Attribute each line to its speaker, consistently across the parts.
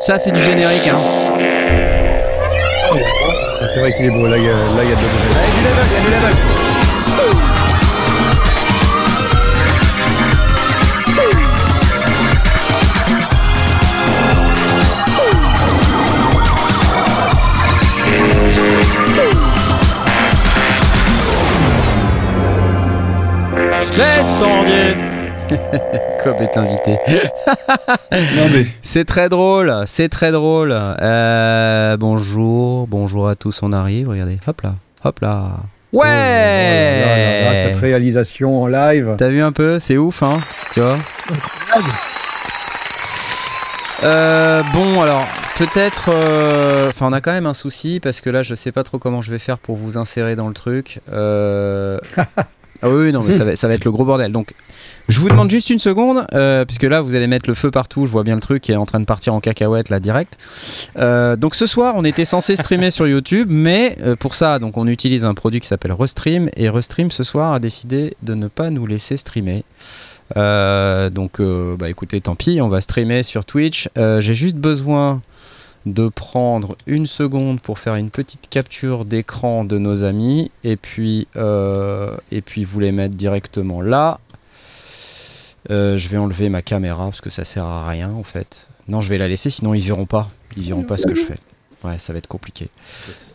Speaker 1: Ça, c'est du générique, hein.
Speaker 2: Ah, c'est vrai qu'il est beau, là il y a, là, il y a de la
Speaker 1: du il y Cobb est invité.
Speaker 2: Mais.
Speaker 1: C'est très drôle, c'est très drôle. Euh, bonjour, bonjour à tous, on arrive, regardez, hop là, hop là.
Speaker 2: Oh là là là,
Speaker 1: Ouais
Speaker 2: cette réalisation en live.
Speaker 1: T'as vu un peu C'est ouf, hein Tu vois Euh, Bon, alors, peut-être... euh, Enfin, on a quand même un souci, parce que là, je sais pas trop comment je vais faire pour vous insérer dans le truc. Euh... ah oui, oui, non, mais ça va, ça va être le gros bordel. Donc, je vous demande juste une seconde, euh, puisque là, vous allez mettre le feu partout. Je vois bien le truc qui est en train de partir en cacahuète, là, direct. Euh, donc, ce soir, on était censé streamer sur YouTube, mais euh, pour ça, donc, on utilise un produit qui s'appelle Restream, et Restream, ce soir, a décidé de ne pas nous laisser streamer. Donc, bah écoutez, tant pis, on va streamer sur Twitch. J'ai juste besoin de prendre une seconde pour faire une petite capture d'écran de nos amis et puis vous les mettre directement là. Euh, je vais enlever ma caméra parce que ça sert à rien en fait. Non, je vais la laisser, sinon ils verront pas. Ils verront pas ce que je fais. Ouais, ça va être compliqué.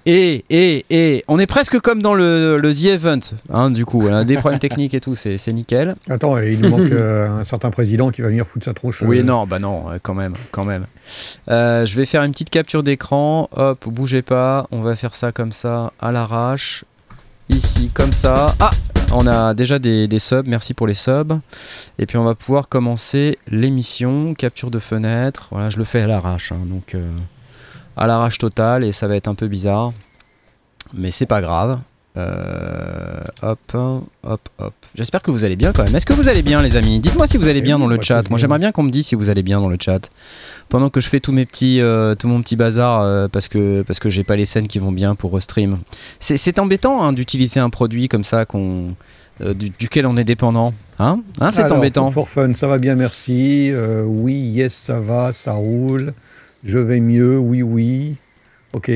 Speaker 1: Et, et, et, on est presque comme dans le, le The Event, hein, du coup. On a des problèmes techniques et tout, c'est c'est nickel.
Speaker 2: Attends, il nous manque euh, un certain président qui va venir foutre sa tronche.
Speaker 1: Oui,
Speaker 2: euh,
Speaker 1: non, bah non, quand même, quand même. Euh, je vais faire une petite capture d'écran. Hop, bougez pas. On va faire ça comme ça, à l'arrache. Ici, comme ça. Ah On a déjà des, subs, merci pour les subs. Et puis on va pouvoir commencer l'émission. Capture de fenêtre. Voilà, je le fais à l'arrache. hein, donc euh, à l'arrache totale et ça va être un peu bizarre. Mais c'est pas grave. Euh, hop, hop, hop. J'espère que vous allez bien quand même. Est-ce que vous allez bien, les amis? Dites-moi si vous allez
Speaker 2: Oui,
Speaker 1: bien dans le chat. Moi, j'aimerais bien qu'on me dise si vous allez bien dans le chat. Pendant que je fais tous mes petits, euh, tout mon petit bazar euh, parce que parce que j'ai pas les scènes qui vont bien pour stream. C'est, embêtant hein, d'utiliser un produit comme ça qu'on du- duquel on est dépendant. Hein, hein C'est embêtant.
Speaker 2: For fun, ça va bien, merci. Oui, yes, ça va, ça roule. Je vais mieux, oui, oui. Ok,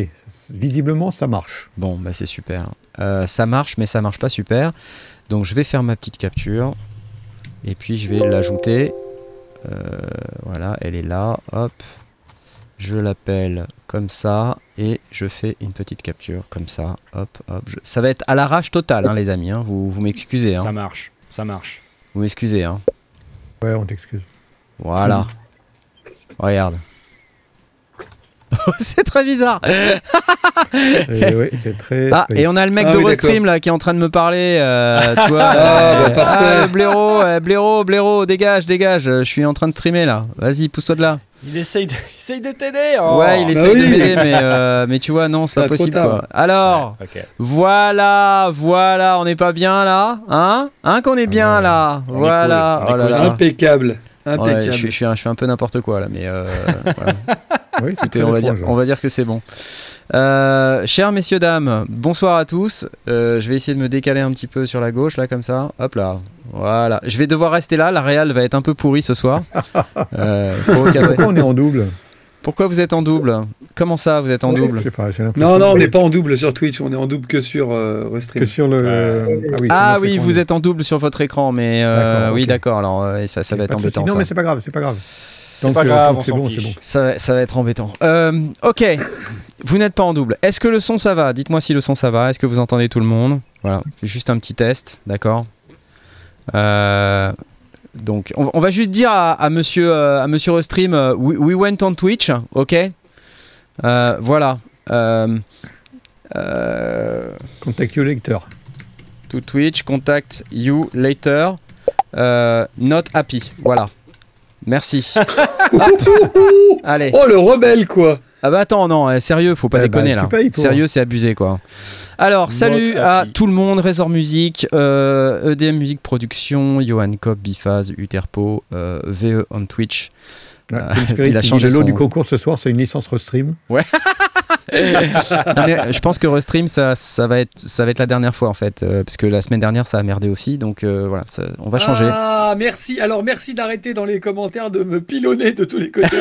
Speaker 2: visiblement, ça marche.
Speaker 1: Bon, bah c'est super. Euh, ça marche, mais ça marche pas super. Donc je vais faire ma petite capture. Et puis je vais l'ajouter. Euh, voilà, elle est là. Hop. Je l'appelle comme ça. Et je fais une petite capture comme ça. Hop, hop. je- Ça va être à l'arrache totale, hein, les amis. hein. Vous, vous m'excusez. hein.
Speaker 3: Ça marche, ça marche.
Speaker 1: Vous m'excusez. Hein.
Speaker 2: Ouais, on t'excuse.
Speaker 1: Voilà. Regarde. c'est très bizarre.
Speaker 2: Et très.
Speaker 1: Ah, et on a le mec
Speaker 4: Ah
Speaker 1: de
Speaker 4: oui,
Speaker 1: Restream là qui est en train de me parler. euh, tu vois,
Speaker 4: Ah,
Speaker 1: euh,
Speaker 4: bah, parfait.
Speaker 1: ah, blaireau, euh, blaireau, blaireau, dégage, dégage. euh, Je suis en train de streamer là. Vas-y, pousse-toi de là.
Speaker 3: Il essaye de, il essaye de t'aider. oh.
Speaker 1: ouais, il
Speaker 4: bah
Speaker 1: essaye de m'aider, mais, euh, mais tu vois, non, c'est pas possible quoi. Alors,
Speaker 3: Ouais,
Speaker 1: voilà, voilà, on n'est pas bien là, hein? Hein qu'on est bien
Speaker 2: ouais.
Speaker 1: là. Voilà.
Speaker 3: cool,
Speaker 1: Oh là
Speaker 3: cool.
Speaker 1: là.
Speaker 4: Impeccable.
Speaker 1: Ouais, je, suis, je, fais un peu n'importe quoi là, mais euh, voilà.
Speaker 2: Oui, c'est
Speaker 1: Écoutez,
Speaker 2: très
Speaker 1: on va, dire,
Speaker 2: étrange.
Speaker 1: on va dire que c'est bon. Euh, chers messieurs, dames, bonsoir à tous. Euh, je vais essayer de me décaler un petit peu sur la gauche, là, comme ça. Hop là. Voilà. Je vais devoir rester là. La Real va être un peu pourrie ce soir. Euh.
Speaker 2: Pourquoi on est en double?
Speaker 1: Pourquoi vous êtes en double? Comment ça, vous êtes en double?
Speaker 2: Je sais pas, j'ai l'impression.
Speaker 4: Non, non, on n'est pas en double sur Twitch, on est en double que sur euh, Restream.
Speaker 2: Que sur le.
Speaker 3: Euh,
Speaker 2: Ah oui, sur
Speaker 1: Ah oui,
Speaker 2: écran.
Speaker 1: vous êtes en double sur votre écran, mais euh, oui, d'accord. Alors, euh, ça, ça va être embêtant.
Speaker 2: Non,
Speaker 1: ça.
Speaker 2: mais c'est pas grave, c'est pas grave.
Speaker 3: C'est pas
Speaker 2: euh,
Speaker 3: grave,
Speaker 2: c'est bon, c'est bon.
Speaker 1: Ça, va- ça va être embêtant. Euh, ok, vous n'êtes pas en double. Est-ce que le son ça va? Dites-moi si le son ça va. Est-ce que vous entendez tout le monde? Voilà, juste un petit test, d'accord? Euh, Donc, on, on va juste dire à, à monsieur, euh, à monsieur Restream, euh, we, we went on Twitch, ok? Euh, Voilà.
Speaker 2: Contact you later.
Speaker 1: to Twitch, contact you later. Euh, not happy. Voilà. Merci. Allez.
Speaker 4: Oh, le rebelle, quoi
Speaker 1: Ah bah attends, non, euh, sérieux, faut pas
Speaker 2: Eh bah,
Speaker 1: déconner
Speaker 2: tu
Speaker 1: là.
Speaker 2: payes.
Speaker 1: Sérieux, c'est abusé quoi. Alors, salut à tout le monde, Razor Music, euh, EDM Music Production, Johan Kopp, Bifaz, Uterpo, euh, VE on Twitch.
Speaker 2: Ouais,
Speaker 1: Euh, il a changé
Speaker 2: le lot
Speaker 1: son-
Speaker 2: du concours ce soir, c'est une licence Restream.
Speaker 1: Non, mais je pense que Restream, ça, ça, va être, ça va être la dernière fois en fait, euh, parce que la semaine dernière, ça a merdé aussi, donc euh, voilà, ça- on va changer.
Speaker 4: Ah, merci. Alors, merci d'arrêter dans les commentaires de me pilonner de tous les côtés.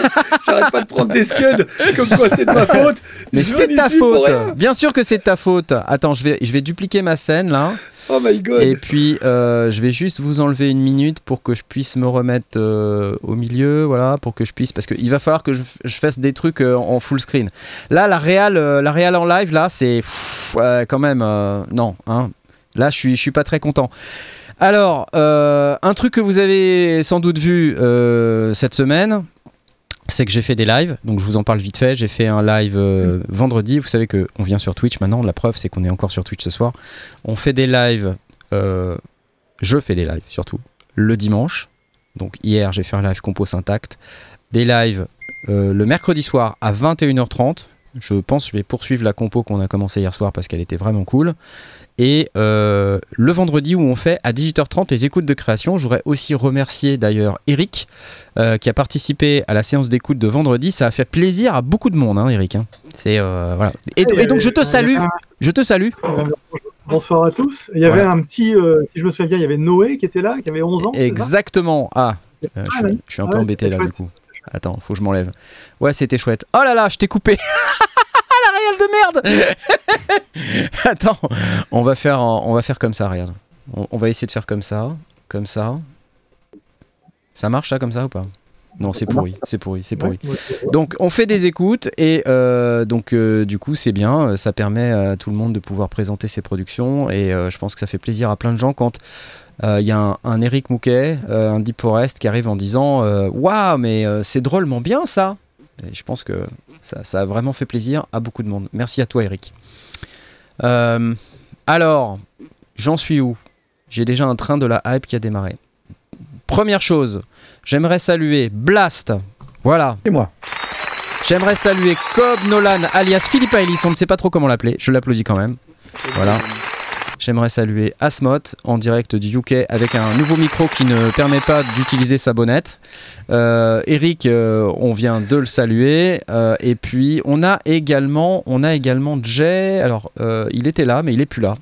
Speaker 4: J'arrête pas de prendre des scuds comme quoi c'est de ma faute.
Speaker 1: Mais c'est ta faute. Bien sûr que c'est ta faute Attends, je vais, je vais dupliquer ma scène là,
Speaker 4: Oh my god.
Speaker 1: et puis euh, je vais juste vous enlever une minute pour que je puisse me remettre euh, au milieu, voilà, pour que je puisse, parce qu'il va falloir que je, fasse des trucs euh, en full screen. Là, la réal, la réal en live, là, c'est quand même, non, hein. Là, je suis, je suis pas très content. Alors, un truc que vous avez sans doute vu cette semaine, c'est que j'ai fait des lives. Donc, je vous en parle vite fait. J'ai fait un live euh, vendredi. Vous savez que on vient sur Twitch maintenant. La preuve, c'est qu'on est encore sur Twitch ce soir. On fait des lives. euh, je fais des lives surtout le dimanche. Donc, hier, j'ai fait un live compo intact. Des lives euh, le mercredi soir à 21h30. Je pense que je vais poursuivre la compo qu'on a commencé hier soir parce qu'elle était vraiment cool. Et euh, le vendredi où on fait à 18h30 les écoutes de création, j'aurais aussi remercié d'ailleurs Eric euh, qui a participé à la séance d'écoute de vendredi. Ça a fait plaisir à beaucoup de monde, hein, Eric. hein. C'est euh, voilà. Et, et donc je te salue, je te salue.
Speaker 5: Bonsoir à tous. Il y avait
Speaker 1: Voilà.
Speaker 5: un petit, si je me souviens bien, il y avait Noé qui était là, qui avait 11 ans. ça?
Speaker 1: Exactement. Ah, je,
Speaker 5: Ah
Speaker 1: suis- je suis un
Speaker 5: Ah
Speaker 1: peu
Speaker 5: ouais,
Speaker 1: embêté là du coup. Attends, faut que je m'enlève. Ouais, c'était chouette. Oh là là, je t'ai coupé. réelle de merde. Attends, on va faire, on va faire comme ça, regarde. On, on va essayer de faire comme ça, comme ça. Ça marche ça comme ça ou pas? Non, c'est pourri, c'est pourri, c'est pourri. Donc on fait des écoutes et euh, donc euh, du coup c'est bien, euh, ça permet à tout le monde de pouvoir présenter ses productions et euh, je pense que ça fait plaisir à plein de gens quand euh, il y a un, un Eric Mouquet, euh, un Deep Forest qui arrive en disant waouh mais euh, c'est drôlement bien ça. Et je pense que ça, ça a vraiment fait plaisir à beaucoup de monde. Merci à toi Eric. Euh, alors j'en suis où? J'ai déjà un train de la hype qui a démarré. Première chose, j'aimerais saluer Blast. Voilà,
Speaker 2: Et moi
Speaker 1: J'aimerais saluer Cobb Nolan alias Philippe Ellis, on ne sait pas trop comment l'appeler, je l'applaudis quand même. Voilà. J'aimerais saluer Asmot en direct du UK avec un nouveau micro qui ne permet pas d'utiliser sa bonnette. Euh, Eric, euh, on vient de le saluer. Euh, et puis on a également, on a également Jay. Alors il était là, mais il est plus là.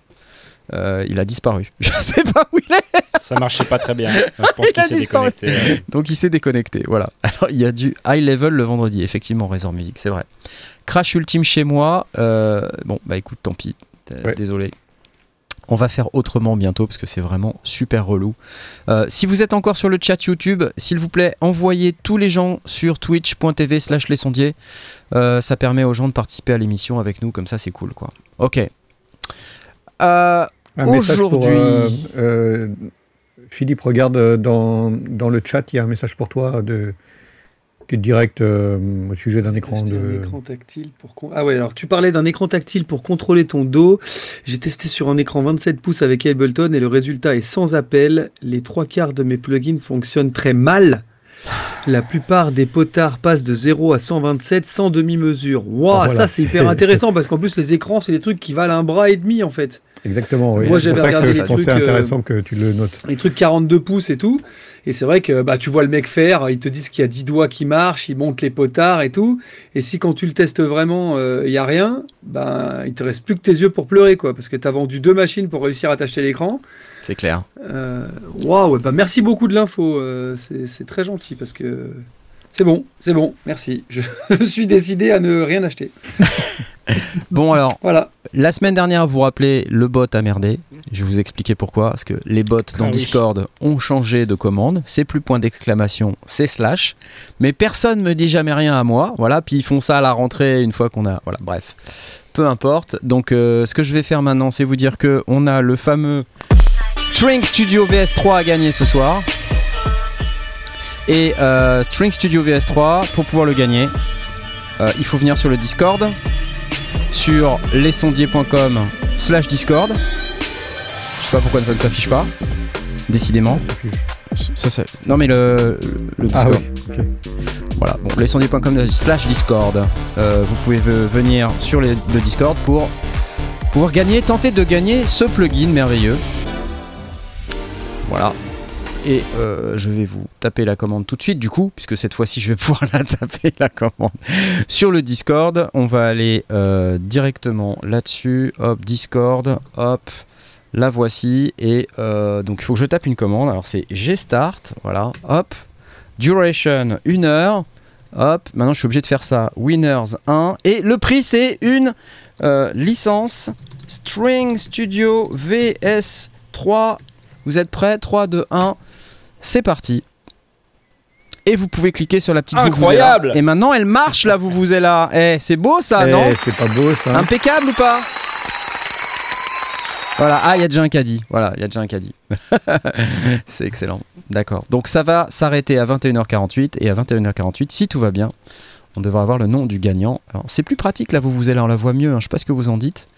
Speaker 1: Euh, il a disparu. Je sais pas où il est.
Speaker 3: Ça marchait pas très bien. Je pense
Speaker 1: Il
Speaker 3: qu'il
Speaker 1: a
Speaker 3: s'est
Speaker 1: disparu.
Speaker 3: déconnecté.
Speaker 1: Donc il s'est déconnecté, voilà. Alors il y a du high level le vendredi, effectivement, Razor Music, c'est vrai. Crash ultime chez moi, euh, bon bah écoute, tant pis,
Speaker 2: Ouais.
Speaker 1: désolé. On va faire autrement bientôt parce que c'est vraiment super relou. Euh, si vous êtes encore sur le chat YouTube, s'il vous plaît, envoyez tous les gens sur twitch.tv slash les sondiers. Euh, ça permet aux gens de participer à l'émission avec nous, comme ça c'est cool quoi. Ok. Euh, Aujourd'hui.
Speaker 2: Philippe, regarde dans, dans le chat, il y a un message pour toi de, qui est direct euh, au sujet d'un écran de.
Speaker 4: un écran tactile pour con- Ah ouais, alors tu parlais d'un écran tactile pour contrôler ton dos. J'ai testé sur un écran 27 pouces avec Ableton et le résultat est sans appel. Les trois quarts de mes plugins fonctionnent très mal. La plupart des potards passent de 0 à 127 sans demi-mesure. Waouh,
Speaker 2: Ah, voilà.
Speaker 4: ça c'est hyper intéressant parce qu'en plus les écrans c'est des trucs qui valent un bras et demi en fait.
Speaker 2: Exactement, oui.
Speaker 4: Moi, j'avais regardé les trucs, euh,
Speaker 2: intéressant que tu le notes.
Speaker 4: les trucs 42 pouces et tout. Et c'est vrai que bah, tu vois le mec faire, ils te disent qu'il y a 10 doigts qui marchent, ils montent les potards et tout. Et si quand tu le testes vraiment, il n'y a rien, ben il te reste plus que tes yeux pour pleurer, quoi. Parce que tu as vendu deux machines pour réussir à t'acheter l'écran.
Speaker 1: c'est clair.
Speaker 4: Euh, Waouh, bah, merci beaucoup de l'info. euh, c'est c'est très gentil parce que c'est bon, c'est bon, merci. Je suis décidé à ne rien acheter.
Speaker 1: Bon alors,
Speaker 4: Voilà.
Speaker 1: La semaine dernière, vous vous rappelez, le bot a merdé. Je vais vous expliquer pourquoi. Parce que les bots dans
Speaker 3: Ah oui.
Speaker 1: Discord ont changé de commande. C'est plus point d'exclamation, c'est slash. Mais personne me dit jamais rien à moi. Voilà. Puis ils font ça à la rentrée une fois qu'on a. Voilà. Bref. Peu importe. Donc, euh, ce que je vais faire maintenant, c'est vous dire que on a le fameux String Studio VS3 à gagner ce soir. Et euh, String Studio VS3, pour pouvoir le gagner, euh, il faut venir sur le Discord sur lesondiers.com slash discord. Je sais pas pourquoi ça ne s'affiche pas. Décidément. Ça, ça- Non mais le, le
Speaker 2: Ah
Speaker 1: Discord.
Speaker 2: oui, ok.
Speaker 1: Voilà, bon, lesondiers.com slash discord. Euh, vous pouvez ve- venir sur les- le Discord pour pouvoir gagner, tenter de gagner ce plugin merveilleux. Voilà. Et euh, je vais vous taper la commande tout de suite, du coup, puisque cette fois-ci, je vais pouvoir la taper, la commande, sur le Discord. On va aller euh, directement là-dessus. Hop, Discord, hop, la voici. Et euh, donc, il faut que je tape une commande. Alors, c'est gstart, voilà, hop, duration 1 heure. Hop, maintenant je suis obligé de faire ça. Winners 1. Et le prix, c'est une licence String Studio VS3 vous êtes prêts? 3, 2, 1. C'est parti. Et vous pouvez cliquer sur la petite
Speaker 3: Incroyable
Speaker 1: Et maintenant, elle marche là, vous vous êtes là. Eh, c'est beau ça, non
Speaker 2: Eh, C'est pas beau ça.
Speaker 1: Impeccable ou pas Voilà, ah, il y a déjà un caddie. Voilà, il y a déjà un caddie. c'est excellent. D'accord. Donc ça va s'arrêter à 21h48 et à 21h48, si tout va bien, on devrait avoir le nom du gagnant. Alors, c'est plus pratique là, vous vous êtes là, on la voit mieux. Hein. Je sais pas ce que vous en dites.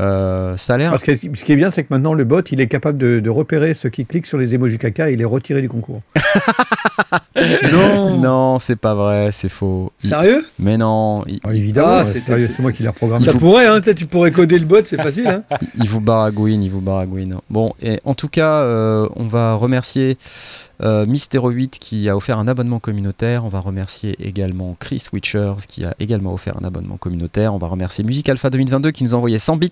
Speaker 1: Euh, ça a l'air.
Speaker 2: Parce que ce qui est bien, c'est que maintenant le bot, il est capable de, de repérer ceux qui cliquent sur les emojis caca et les retirer du concours.
Speaker 4: Non.
Speaker 1: Non, c'est pas vrai, c'est faux. Il-
Speaker 4: Sérieux?
Speaker 1: Mais non, il,
Speaker 2: Ah, évidemment,
Speaker 4: Ah,
Speaker 2: c'est moi qui l'ai reprogrammé.
Speaker 4: Ça pourrait, hein, tu pourrais coder le bot, c'est facile. Hein.
Speaker 1: il vous baragouine, il vous baragouine. Bon, et en tout cas, euh, on va remercier euh, Mystéroid qui a offert un abonnement communautaire. On va remercier également Chris Witchers qui a également offert un abonnement communautaire. On va remercier Music Alpha 2022 qui nous a envoyé 100 bits.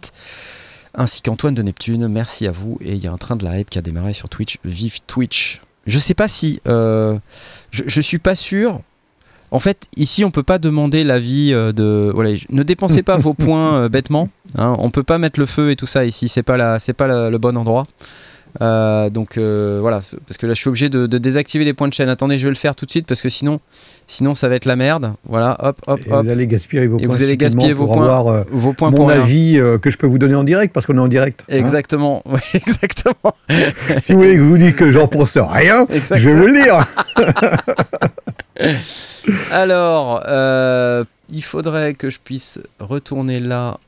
Speaker 1: Ainsi qu'Antoine de Neptune, merci à vous. Et il y a un train de la hype qui a démarré sur Twitch. Vive Twitch. Je sais pas si. euh, je, je suis pas sûr. En fait, ici, on peut pas demander l'avis euh, de. Voilà, ne dépensez pas vos points euh, bêtement. Hein, on peut pas mettre le feu et tout ça ici. C'est pas la, c'est pas la- le bon endroit. Euh, donc euh, voilà, parce que là, je suis obligé de, de désactiver les points de chaîne. Attendez, je vais le faire tout de suite parce que sinon, sinon, ça va être la merde. Voilà, hop, hop,
Speaker 2: Et
Speaker 1: hop.
Speaker 2: vous allez gaspiller vos
Speaker 1: Et
Speaker 2: points.
Speaker 1: vous allez gaspiller vos
Speaker 2: pour
Speaker 1: points.
Speaker 2: avoir euh,
Speaker 1: Vos points
Speaker 2: mon
Speaker 1: pour
Speaker 2: avis euh, que je peux vous donner en direct parce qu'on est en direct. hein.
Speaker 1: Exactement, exactement,
Speaker 2: si vous voulez que je vous dise que j'en pense rien, je vais vous le dire.
Speaker 1: Alors, il faudrait que je puisse retourner là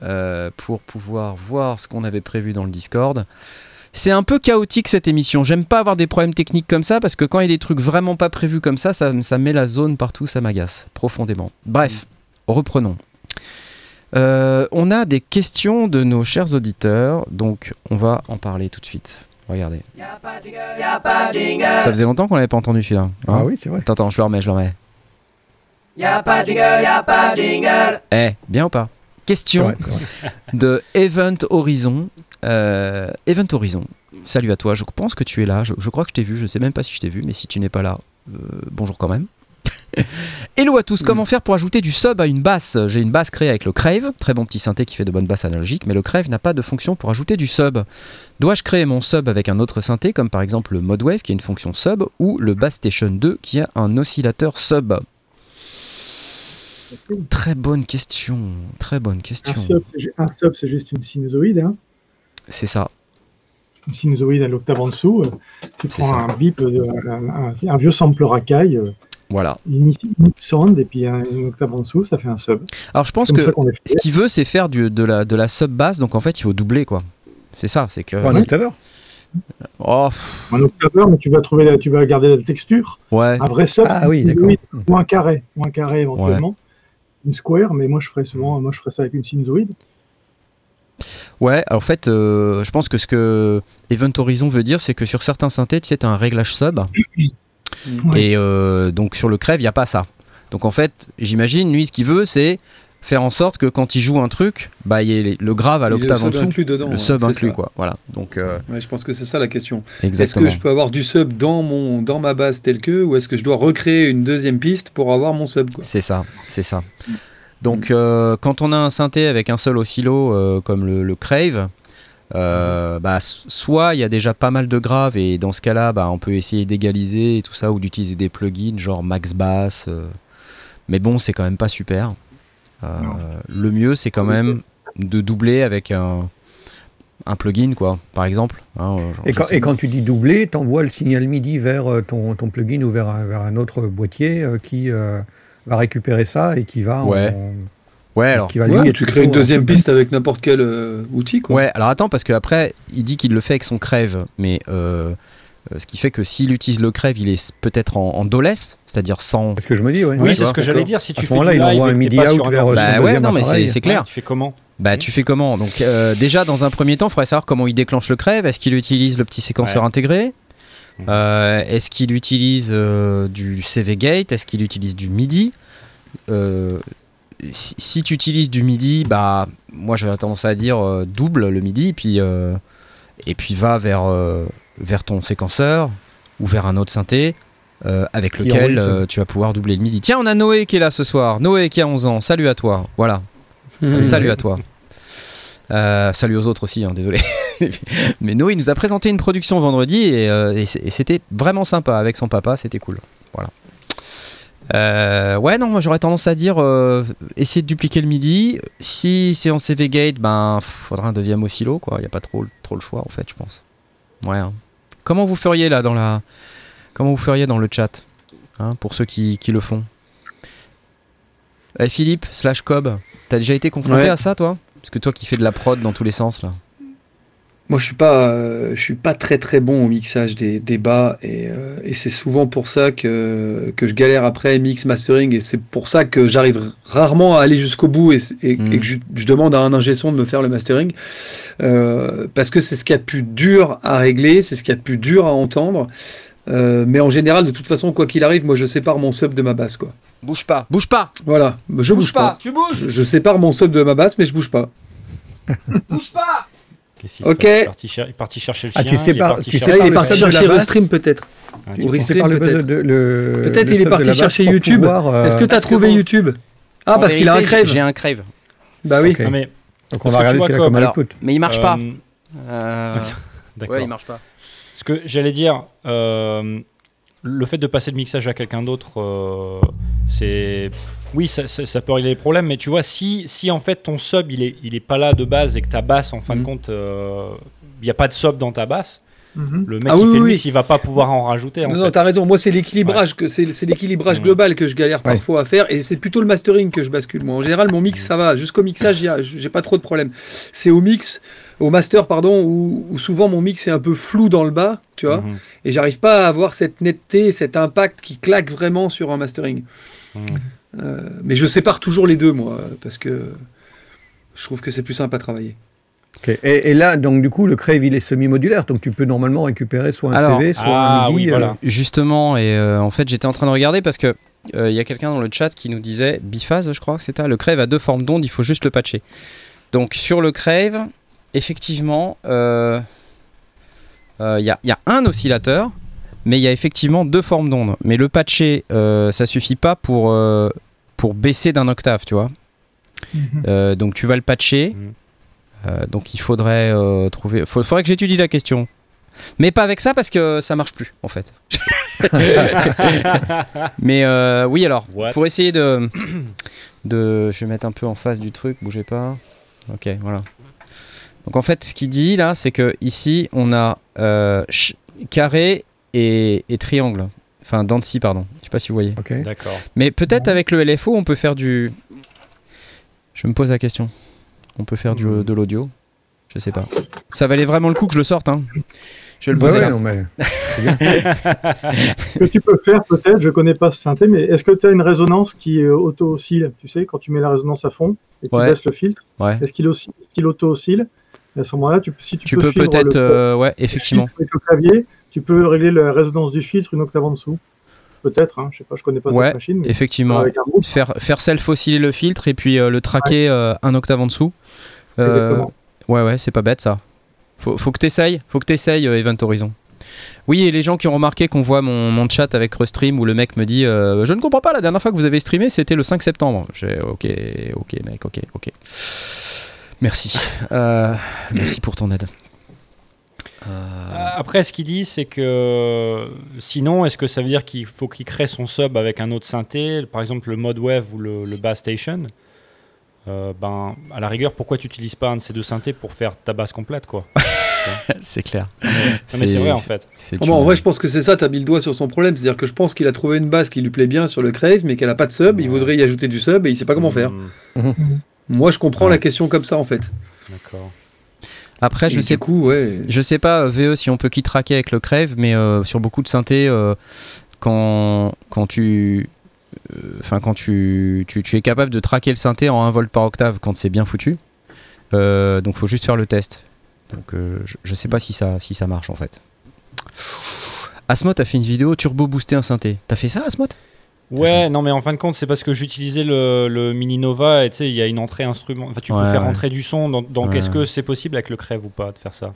Speaker 1: pour pouvoir voir ce qu'on avait prévu dans le Discord. C'est un peu chaotique cette émission. J'aime pas avoir des problèmes techniques comme ça parce que quand il y a des trucs vraiment pas prévus comme ça, ça, ça met la zone partout, ça m'agace profondément. Bref, reprenons. Euh, on a des questions de nos chers auditeurs, donc on va en parler tout de suite. Regardez. Ça faisait longtemps qu'on l'avait pas entendu celui-là. hein
Speaker 2: Ah oui, c'est vrai.
Speaker 1: Attends, attends, je le remets, je le remets. Eh, bien ou pas?
Speaker 2: C'est
Speaker 1: Question
Speaker 2: vrai, c'est vrai.
Speaker 1: de Event Horizon. Euh, Event Horizon, salut à toi, je pense que tu es là, je, je crois que je t'ai vu, je sais même pas si je t'ai vu, mais si tu n'es pas là, euh, bonjour quand même. Hello à tous, comment faire pour ajouter du sub à une basse? J'ai une basse créée avec le Crave, très bon petit synthé qui fait de bonnes basses analogiques, mais le Crave n'a pas de fonction pour ajouter du sub. Dois-je créer mon sub avec un autre synthé, comme par exemple le Modwave qui a une fonction sub, ou le Bass Station 2 qui a un oscillateur sub? Très bonne question, très bonne question.
Speaker 5: un sub, c'est juste une sinusoïde. Hein.
Speaker 1: C'est ça.
Speaker 5: Une sinusoïde à l'octave en dessous. euh, Tu
Speaker 1: C'est
Speaker 5: prends
Speaker 1: ça.
Speaker 5: un bip, de, un, un- un vieux sampler Akai, euh,
Speaker 1: Voilà.
Speaker 5: init init sound, et puis un, une octave en dessous, ça fait un sub.
Speaker 1: Alors je pense que ce qu'il veut, c'est faire du, de, la, de la sub basse, donc en fait, il faut doubler quoi. C'est ça, c'est que.
Speaker 2: Un octaveur.
Speaker 1: Oh,
Speaker 5: Un octaveur, mais tu vas, trouver la- tu vas garder la texture.
Speaker 1: ouais.
Speaker 5: Un vrai sub,
Speaker 2: Ah oui,
Speaker 5: une ou un carré, ou un carré éventuellement. Une square, mais moi je ferais souvent, moi je ferais ça avec une sinusoïde.
Speaker 1: Ouais, alors en fait, euh, je pense que ce que Event Horizon veut dire, c'est que sur certains synthés, tu sais, un réglage sub.
Speaker 5: Ouais.
Speaker 1: Et euh, donc sur le Crève, il n'y a pas ça. Donc en fait, j'imagine, lui, ce qu'il veut, c'est faire en sorte que quand il joue un truc, bah, il y ait le grave à l'octave en
Speaker 4: sub
Speaker 1: dessous.
Speaker 4: inclus dedans.
Speaker 1: Le sub inclus,
Speaker 4: ça.
Speaker 1: quoi. Voilà. Donc, euh,
Speaker 4: Ouais, je pense que c'est ça la question. Est-ce que je peux avoir du sub dans, mon, dans ma base telle que, ou est-ce que je dois recréer une deuxième piste pour avoir mon sub
Speaker 1: C'est ça, c'est ça. Donc, euh, quand on a un synthé avec un seul oscillo euh, comme le, le Crave, euh, bah, s- soit il y a déjà pas mal de graves et dans ce cas-là, bah, on peut essayer d'égaliser et tout ça ou d'utiliser des plugins genre Max Bass. mais bon, c'est quand même pas super. Le mieux, c'est quand même de doubler avec un, un plugin, quoi, par exemple. hein, genre,
Speaker 2: Et quand, et tu dis doubler, tu envoies le signal MIDI vers ton, ton plugin ou vers un, vers un autre boîtier qui va récupérer ça et qui va, en-
Speaker 1: Ouais. Ouais, alors.
Speaker 2: qui va
Speaker 4: Ouais,
Speaker 2: lui
Speaker 4: tu crées une deuxième piste avec n'importe quel euh, outil quoi.
Speaker 1: Ouais, alors attends, parce qu'après, il dit qu'il le fait avec son crève, mais euh, euh, ce qui fait que s'il utilise le crève, il est peut-être en, en doless, c'est-à-dire sans.
Speaker 2: C'est ce que je me dis, ouais.
Speaker 3: Oui, c'est ce que j'allais dire. Si
Speaker 2: À
Speaker 3: tu
Speaker 2: ce
Speaker 3: fais du
Speaker 2: il
Speaker 3: live
Speaker 2: envoie un MIDI out vers
Speaker 1: Bah ouais, non, mais c'est clair.
Speaker 3: Tu fais comment
Speaker 1: Bah, tu fais comment? Donc, euh, déjà, dans un premier temps, il faudrait savoir comment il déclenche le crève. Est-ce qu'il utilise le petit séquenceur
Speaker 3: Ouais.
Speaker 1: intégré? Euh, Est-ce qu'il utilise euh, du CV Gate? Est-ce qu'il utilise du MIDI? Euh, si, si tu utilises du MIDI, bah moi j'aurais tendance à dire double le MIDI, puis et puis va vers vers ton séquenceur ou vers un autre synthé. avec lequel tu vas pouvoir doubler le midi. Tiens, on a Noé qui est là ce soir. Noé qui a 11 ans. Salut à toi. Voilà. Salut à toi. Euh, salut aux autres aussi, hein, désolé. Mais Noé il nous a présenté une production vendredi et, euh, et c'était vraiment sympa avec son papa, c'était cool. Voilà. Euh, ouais, non, moi j'aurais tendance à dire essayer de dupliquer le midi. Si c'est en CV Gate, ben faudra un deuxième oscillo, quoi. Il n'y a pas trop, trop le choix en fait, je pense. Ouais. hein. Comment vous feriez là dans la. Comment vous feriez dans le chat hein, Pour ceux qui, qui le font? Eh, Philippe, slash Cobb, t'as déjà été confronté
Speaker 4: Ouais.
Speaker 1: à ça toi? Parce que toi qui fais de la prod dans tous les sens là.
Speaker 4: Moi, je suis pas, euh, je suis pas très très bon au mixage des, des bas et, euh, et c'est souvent pour ça que, que je galère après mix mastering et c'est pour ça que j'arrive rarement à aller jusqu'au bout et, et-
Speaker 1: Mm.
Speaker 4: et que je, je demande à un ingé son de me faire le mastering Euh, parce que c'est ce qu'il y a de plus dur à régler, c'est ce qu'il y a de plus dur à entendre. Euh, mais en général, de toute façon, quoi qu'il arrive, moi je sépare mon sub de ma basse quoi.
Speaker 1: Bouge pas, bouge pas,
Speaker 4: Voilà, je bouge, pas.
Speaker 1: tu bouges,
Speaker 4: Je, je sépare mon sub de ma basse, mais je bouge pas.
Speaker 1: bouge pas.
Speaker 3: Qu'il
Speaker 4: Ok.
Speaker 3: Il est parti, cher- il est parti chercher le
Speaker 2: Ah,
Speaker 3: chien.
Speaker 2: tu sais
Speaker 3: il est
Speaker 2: pas-
Speaker 3: parti
Speaker 2: tu sais
Speaker 4: il est
Speaker 2: le
Speaker 4: parti chercher
Speaker 2: basse
Speaker 4: Restream peut-être.
Speaker 3: Ah,
Speaker 4: Ou Restream,
Speaker 2: le,
Speaker 4: peut-être.
Speaker 2: de- le-
Speaker 4: Peut-être
Speaker 2: le
Speaker 4: il est parti chercher YouTube.
Speaker 2: euh,
Speaker 4: Est-ce que tu as
Speaker 1: parce que
Speaker 4: trouvé YouTube? Ah, parce qu'il a un crève.
Speaker 1: J'ai un crève.
Speaker 4: Bah oui.
Speaker 3: Mais,
Speaker 2: Donc on va regarder
Speaker 3: vois
Speaker 2: s'il a
Speaker 3: comme-
Speaker 2: output.
Speaker 1: mais il marche pas.
Speaker 3: Euh, D'accord.
Speaker 1: ouais, il marche pas.
Speaker 3: Ce que j'allais dire, euh, le fait de passer le mixage à quelqu'un d'autre, euh, c'est. Oui, ça, ça- ça peut régler les problèmes, mais tu vois, si, si en fait ton sub il est, il est pas là de base et que ta basse, en fin de
Speaker 4: Mhm.
Speaker 3: compte, euh, il n'y a pas de sub dans ta basse,
Speaker 5: Mhm.
Speaker 3: le mec
Speaker 4: Ah
Speaker 3: qui
Speaker 4: oui,
Speaker 3: fait le mix, il va pas pouvoir en rajouter. En
Speaker 4: Non, non, t'as raison. Moi, c'est l'équilibrage que c'est l'équilibrage
Speaker 3: Ouais.
Speaker 4: global que je galère
Speaker 2: Ouais.
Speaker 4: parfois à faire, et c'est plutôt le mastering que je bascule. Moi, en général, mon mix, ça va. Jusqu'au mixage, j'ai pas trop de problème. C'est au mix, au master, pardon, où, où souvent mon mix est un peu flou dans le bas, tu vois,
Speaker 3: Mhm.
Speaker 4: et j'arrive pas à avoir cette netteté, cet impact qui claque vraiment sur un mastering.
Speaker 3: Mhm.
Speaker 4: Euh, mais je sépare toujours les deux, moi, parce que je trouve que c'est plus simple à travailler.
Speaker 2: Et, et là, donc du coup, le Crave, il est semi-modulaire, donc tu peux normalement récupérer soit un
Speaker 1: Alors-
Speaker 2: CV, soit
Speaker 3: Ah
Speaker 2: un MIDI.
Speaker 3: oui,
Speaker 2: euh,
Speaker 3: voilà.
Speaker 1: Justement, et euh, en fait, j'étais en train de regarder parce que euh, il y a quelqu'un dans le chat qui nous disait biphase, je crois que c'était. Le Crave a deux formes d'onde, il faut juste le patcher. Donc sur le Crave, effectivement, euh, euh, il y, a, il y a un oscillateur, mais il y a effectivement deux formes d'onde. Mais le patcher, euh, ça suffit pas pour euh, pour baisser d'un octave, tu vois.
Speaker 5: Mhm.
Speaker 1: Euh, donc tu vas le patcher.
Speaker 3: Mhm.
Speaker 1: Euh, donc il faudrait euh, trouver. Faut, faudrait que j'étudie la question. Mais pas avec ça parce que ça marche plus en fait. Mais euh, oui alors
Speaker 3: What?
Speaker 1: pour essayer de de je vais mettre un peu en face du truc, bougez pas. Ok voilà. Donc en fait ce qu'il dit là c'est que ici on a euh, carré et, et triangle. Enfin dents de scie, pardon. Je sais pas si vous voyez.
Speaker 2: Ok.
Speaker 3: D'accord.
Speaker 1: Mais peut-être avec le LFO, on peut faire du. Je me pose la question. On peut faire du,
Speaker 2: Hmm.
Speaker 1: de l'audio Je sais pas. Ça valait vraiment le coup que je le sorte. Hein. Je vais le poser
Speaker 2: ouais,
Speaker 1: là.
Speaker 2: non, mais
Speaker 5: Ce que tu peux faire peut-être, je connais pas ce synthé, mais est-ce que tu as une résonance qui euh, auto-oscille Tu sais, quand tu mets la résonance à fond et tu
Speaker 1: Ouais.
Speaker 5: baisses le filtre,
Speaker 1: Ouais.
Speaker 5: est-ce qu'il oscille- est-ce qu'il auto-oscille? Et À ce moment-là, tu, si tu,
Speaker 1: Tu peux peut-être. euh, ouais, effectivement.
Speaker 5: avec le clavier, tu peux régler la résonance du filtre une octave en dessous. Peut-être, hein, je sais pas, je connais pas
Speaker 1: Ouais,
Speaker 5: cette machine. mais
Speaker 1: Effectivement.
Speaker 5: avec un move,
Speaker 1: Faire, faire self-osciller le filtre et puis euh, le traquer euh, un octave en dessous.
Speaker 5: Exactement.
Speaker 1: Ouais, ouais, c'est pas bête ça. Faut, faut que t'essayes, faut que t'essayes Event Horizon. Oui, et les gens qui ont remarqué qu'on voit mon, mon chat avec Restream où le mec me dit euh, Je ne comprends pas, la dernière fois que vous avez streamé, c'était le 5 septembre. J'ai Ok, ok, mec, ok, ok. Merci. Euh, merci pour ton aide. Euh,
Speaker 3: Après, ce qu'il dit, c'est que sinon, est-ce que ça veut dire qu'il faut qu'il crée son sub avec un autre synthé, par exemple le mode wave ou le, le bass station? Euh, Ben, à la rigueur, pourquoi tu n'utilises pas un de ces deux synthés pour faire ta basse complète, quoi?
Speaker 1: C'est clair.
Speaker 3: Non, mais c'est vrai en fait.
Speaker 4: bon, en vrai, je pense que c'est ça, tu as mis le doigt sur son problème. C'est-à-dire que je pense qu'il a trouvé une base qui lui plaît bien sur le Crave, mais qu'elle a pas de sub. Il
Speaker 3: Ouais.
Speaker 4: voudrait y ajouter du sub et il sait pas comment faire.
Speaker 3: Hmm,
Speaker 4: Moi, je comprends
Speaker 1: Ouais.
Speaker 4: la question comme ça, en fait.
Speaker 3: D'accord.
Speaker 1: Après, je sais
Speaker 4: Du coup, ouais.
Speaker 1: Je sais pas, VE, si on peut qui traquer avec le Crave, mais euh, sur beaucoup de synthés, euh, quand, quand tu. euh, Enfin, quand tu, tu, tu es capable de traquer le synthé en 1 volt par octave quand c'est bien foutu. Euh, donc, faut juste faire le test. Donc, euh, je, je sais pas si ça, si ça marche en fait. Asmod a fait une vidéo turbo booster un synthé. T'as fait ça, Asmod
Speaker 3: Ouais, non, mais en fin de compte, c'est parce que j'utilisais le, le Mini Nova et tu sais, il y a une entrée instrument. Enfin, tu peux faire
Speaker 1: ouais.
Speaker 3: rentrer du son. dans- Donc,
Speaker 1: Ouais.
Speaker 3: est-ce que c'est possible avec le Crève ou pas de faire ça?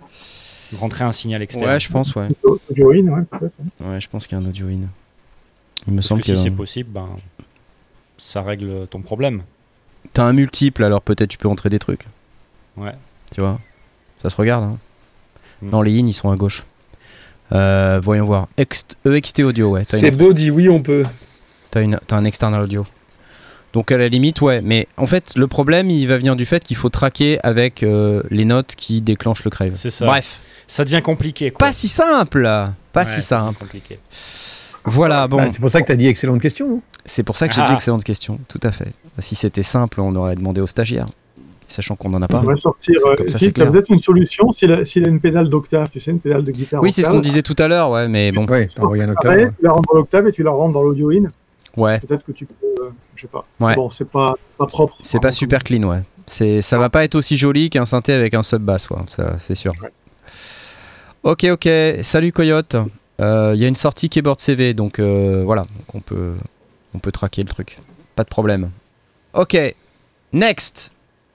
Speaker 3: Rentrer un signal externe
Speaker 1: Ouais, je pense, ouais.
Speaker 5: Audioine, ouais, peut-être.
Speaker 1: Ouais, je pense qu'il y a un audio in. Il me
Speaker 3: Parce
Speaker 1: semble
Speaker 3: que
Speaker 1: qu'il y
Speaker 3: si c'est possible, ben, ça règle ton problème.
Speaker 1: T'as un multiple, alors peut-être tu peux entrer des trucs.
Speaker 3: Ouais.
Speaker 1: Tu vois? Ça se regarde. Hein.
Speaker 3: Mm.
Speaker 1: Non, les in, ils sont à gauche. Euh, voyons voir. Ext- EXT audio, ouais.
Speaker 4: C'est beau, dit oui, on peut.
Speaker 1: T'as, un external audio. Donc à la limite, ouais. Mais en fait, le problème, il va venir du fait qu'il faut traquer avec euh, les notes qui déclenchent le crave.
Speaker 3: C'est ça.
Speaker 1: Bref,
Speaker 3: Ça devient compliqué. Quoi.
Speaker 1: pas si simple. Pas
Speaker 3: Ouais,
Speaker 1: si simple.
Speaker 3: compliqué.
Speaker 1: Voilà, bon.
Speaker 2: Bah, c'est pour ça que tu as dit excellente question, non?
Speaker 1: C'est pour ça que j'ai dit
Speaker 3: Ah.
Speaker 1: excellente question. Tout à fait. Si c'était simple, on aurait demandé aux stagiaires. Sachant qu'on n'en a pas.
Speaker 5: On devrait sortir. Euh,
Speaker 1: comme ça,
Speaker 5: si,
Speaker 1: c'est
Speaker 5: tu as
Speaker 1: clair.
Speaker 5: peut-être une solution, s'il a, s'il a une pédale d'octave, tu sais, une pédale de guitare.
Speaker 1: Oui, c'est ce qu'on disait tout à l'heure, ouais, mais bon.
Speaker 2: Ouais, t'as envoyé un
Speaker 5: Pareil,
Speaker 2: octave.
Speaker 5: tu la rentres dans l'octave et tu la rentres dans l'audio in.
Speaker 1: Ouais,
Speaker 5: Peut-être que tu peux. euh, je sais pas.
Speaker 1: Ouais.
Speaker 5: Bon, c'est pas, pas propre.
Speaker 1: c'est pas super clean, ouais. C'est, ça va pas être aussi joli qu'un synthé avec un sub bass, quoi. Ça, c'est sûr. Ok, ok. Salut Coyote. Euh, Il y a une sortie keyboard CV, donc euh, voilà, donc on peut, on peut traquer le truc. Pas de problème. Ok. Next.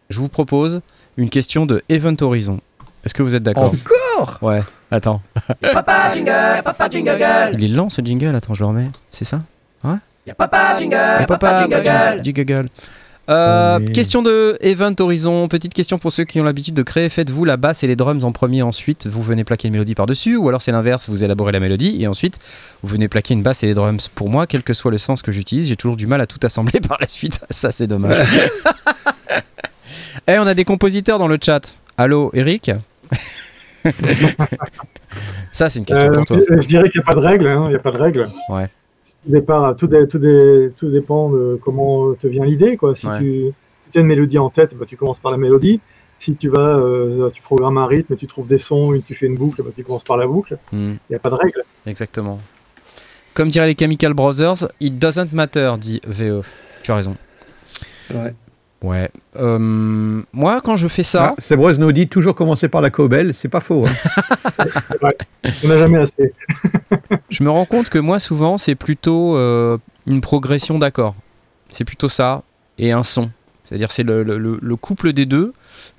Speaker 1: Je vous propose une question de Event Horizon. Est-ce que vous êtes d'accord?
Speaker 2: Encore?
Speaker 1: Ouais. Attends.
Speaker 6: Papa jingle, papa jingle.
Speaker 1: Il est lent ce jingle. Attends, je le remets. C'est ça?
Speaker 6: Y'a papa jingle,
Speaker 1: Et
Speaker 6: papa jingle
Speaker 1: du Google. Euh,
Speaker 2: Oui.
Speaker 1: Question de Event Horizon. Petite question pour ceux qui ont l'habitude de créer. Faites-vous la basse et les drums en premier, ensuite vous venez plaquer une mélodie par-dessus, ou alors c'est l'inverse, vous élaborez la mélodie et ensuite vous venez plaquer une basse et les drums. Pour moi, quel que soit le sens que j'utilise, j'ai toujours du mal à tout assembler par la suite. Ça, c'est dommage. Eh, on a des compositeurs dans le chat. Allô, Eric Ça, c'est une question
Speaker 5: Euh,
Speaker 1: pour toi.
Speaker 5: je dirais qu'il n'y a pas de règle. hein, Il n'y a pas de règle.
Speaker 1: Ouais.
Speaker 5: Tout, départ, tout, dé- tout, dé- tout dépend de comment te vient l'idée. quoi. Si
Speaker 1: Ouais.
Speaker 5: tu, tu as une mélodie en tête, bah, tu commences par la mélodie. Si tu vas, euh, tu programmes un rythme et tu trouves des sons, et tu fais une boucle, bah, tu commences par la boucle.
Speaker 1: Hmm.
Speaker 5: Il n'y a pas de règle.
Speaker 1: Exactement. Comme diraient les Chemical Brothers, it doesn't matter, dit VE. Tu as raison.
Speaker 4: Ouais.
Speaker 1: Ouais. Euh, moi, quand je fais ça,
Speaker 2: Ah, Sebreuse nous dit toujours commencer par la cobelle, c'est pas faux. hein.
Speaker 5: On n'a jamais assez.
Speaker 1: je me rends compte que moi, souvent, c'est plutôt euh, une progression d'accords. C'est plutôt ça et un son. C'est-à-dire, c'est le, le- le- le couple des deux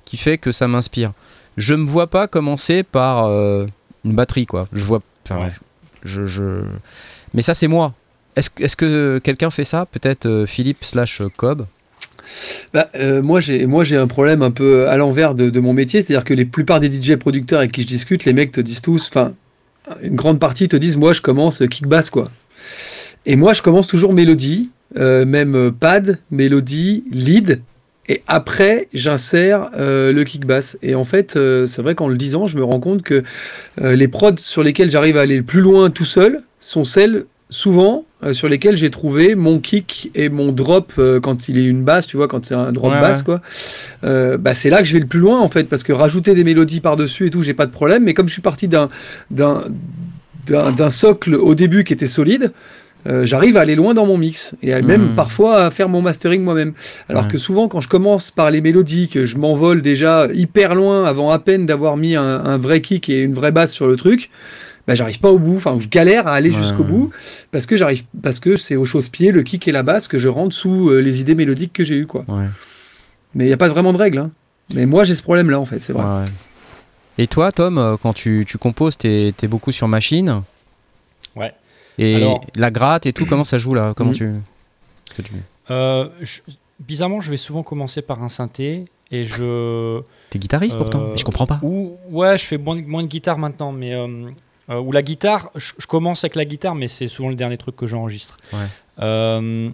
Speaker 1: qui fait que ça m'inspire. Je me vois pas commencer par euh, une batterie, quoi. Je vois. enfin,
Speaker 3: Ouais.
Speaker 1: je, je- Mais ça, c'est moi. Est-ce que- quelqu'un fait ça? Peut-être euh, Philippe slash Cobb
Speaker 4: Bah, euh, moi, j'ai un problème un peu à l'envers de, mon métier, c'est-à-dire que les plupart des DJ producteurs avec qui je discute, les mecs te disent tous, enfin, une grande partie te disent, moi, je commence kick bass, quoi. Et moi, je commence toujours mélodie, euh, même pad, mélodie, lead, et après, j'insère euh, le kick bass. Et en fait, c'est vrai qu'en le disant, je me rends compte que les prods sur lesquels j'arrive à aller le plus loin tout seul sont celles souvent euh, sur lesquelles j'ai trouvé mon kick et mon drop euh, quand il est une basse, tu vois, quand c'est un drop
Speaker 1: Ouais,
Speaker 4: basse,
Speaker 1: ouais.
Speaker 4: quoi. Euh, bah, c'est là que je vais le plus loin en fait, parce que rajouter des mélodies par-dessus et tout, j'ai pas de problème. Mais comme je suis parti d'un socle au début qui était solide, euh, j'arrive à aller loin dans mon mix et à même
Speaker 1: Mhm.
Speaker 4: parfois à faire mon mastering moi-même. Alors
Speaker 1: Ouais.
Speaker 4: que souvent, quand je commence par les mélodies, que je m'envole déjà hyper loin avant à peine d'avoir mis un, un vrai kick et une vraie basse sur le truc, bah, j'arrive pas au bout. Enfin, je galère à aller
Speaker 1: Ouais,
Speaker 4: jusqu'au
Speaker 1: ouais.
Speaker 4: bout parce que j'arrive, parce que c'est au chausse-pied le kick et la basse que je rentre sous euh, les idées mélodiques que j'ai eues, quoi.
Speaker 1: Ouais.
Speaker 4: Mais il n'y a pas vraiment de règle. hein. Mais moi, j'ai ce problème-là, en fait, c'est vrai.
Speaker 1: Et toi, Tom, euh, quand tu, tu composes, t'es es beaucoup sur machine
Speaker 3: Ouais.
Speaker 1: Et
Speaker 3: Alors-
Speaker 1: la gratte et tout, comment ça joue là? Comment
Speaker 4: Mhm.
Speaker 1: tu... est-ce que tu-
Speaker 3: Euh, je- bizarrement, je vais souvent commencer par un synthé et je.
Speaker 1: T'es guitariste pourtant
Speaker 3: Euh,
Speaker 1: Mais je comprends pas.
Speaker 3: Ou ouais, je fais moins, de- moins de guitare maintenant, mais euh, euh, ou la guitare, je, commence avec la guitare, mais c'est souvent le dernier truc que j'enregistre.
Speaker 1: Ouais.
Speaker 3: Euh,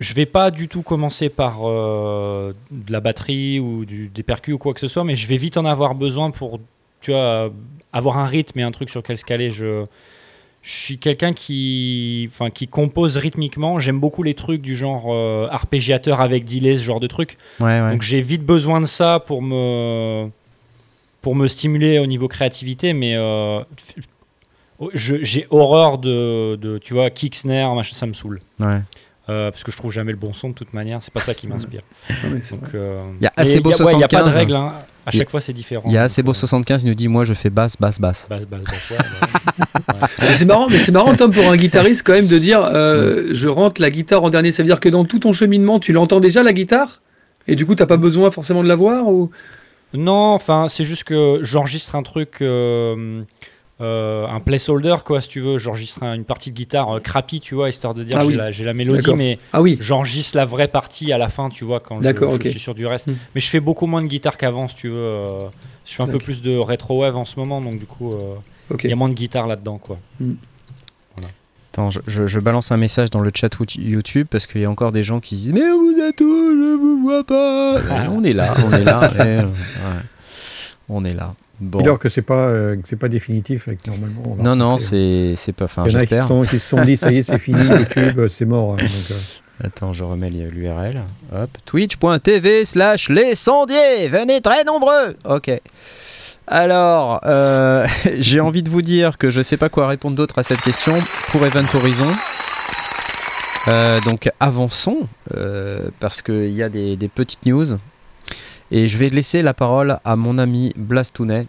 Speaker 3: je vais pas du tout commencer par euh, de la batterie ou du, des percus ou quoi que ce soit, mais je vais vite en avoir besoin pour, tu vois, avoir un rythme et un truc sur lequel se caler. Je, je suis quelqu'un qui, enfin, qui compose rythmiquement. J'aime beaucoup les trucs du genre euh, arpégiateur avec delay, ce genre de.
Speaker 1: Ouais, ouais.
Speaker 3: Donc j'ai vite besoin de ça pour me pour me stimuler au niveau créativité, mais euh, j'ai horreur de, de tu vois kick snare, machin, ça me saoule.
Speaker 1: ouais.
Speaker 3: Euh, parce que je trouve jamais le bon son de toute manière, c'est pas ça qui m'inspire. Euh,
Speaker 1: Il y a
Speaker 3: mais
Speaker 1: Acebo
Speaker 3: y a- ouais, Il n'y a pas de
Speaker 1: 75.
Speaker 3: règle, hein. à
Speaker 1: Il y a-
Speaker 3: chaque fois c'est différent.
Speaker 1: Il y a Acebo
Speaker 3: euh,
Speaker 1: 75, il nous dit Moi je fais basse, basse, basse.
Speaker 3: Basse, basse, basse, ouais, bah,
Speaker 4: Mais c'est marrant, mais c'est marrant, Tom, pour un guitariste, quand même, de dire euh, je rentre la guitare en dernier. Ça veut dire que dans tout ton cheminement, tu l'entends déjà la guitare? Et du coup, t'as pas besoin forcément de la voir ou...
Speaker 3: Non, enfin, c'est juste que j'enregistre un truc, euh, euh, un placeholder, quoi, si tu veux. J'enregistre un- une partie de guitare euh, crappy, tu vois, histoire de dire
Speaker 4: Ah
Speaker 3: j'ai
Speaker 4: oui.
Speaker 3: la, j'ai la mélodie,
Speaker 4: D'accord.
Speaker 3: mais
Speaker 4: Ah oui,
Speaker 3: j'enregistre la vraie partie à la fin, tu vois, quand je,
Speaker 4: D'accord,
Speaker 3: je
Speaker 4: ok.
Speaker 3: suis sûr du reste.
Speaker 4: Hmm.
Speaker 3: Mais je fais beaucoup moins de guitare qu'avant, si tu veux. euh, je fais un peu
Speaker 4: D'accord.
Speaker 3: plus de rétro wave en ce moment, donc du coup, euh, il y a moins de guitare là-dedans, quoi.
Speaker 1: Attends, je, je- je balance un message dans le chat ou- YouTube parce qu'il y a encore des gens qui disent Mais vous êtes où? Je vous vois pas. Ouais, on est là, on est là. ouais. On est là. Bon.
Speaker 2: Dis-leur que c'est pas, euh, que c'est pas définitif normalement. on va
Speaker 1: Non, non, c'est c'est pas. Enfin,
Speaker 2: Il y en a qui, sont, qui se sont dit ça y est, c'est fini, YouTube, c'est mort. hein, donc, euh,
Speaker 1: Attends, je remets l'URL. Hop. Twitch.tv slash les sondiers. Venez très nombreux. Ok. Alors, euh, j'ai envie de vous dire que je sais pas quoi répondre d'autre à cette question pour Event Horizon. Euh, donc avançons, euh, parce qu'il y a des, des petites news. Et je vais laisser la parole à mon ami Blastounet,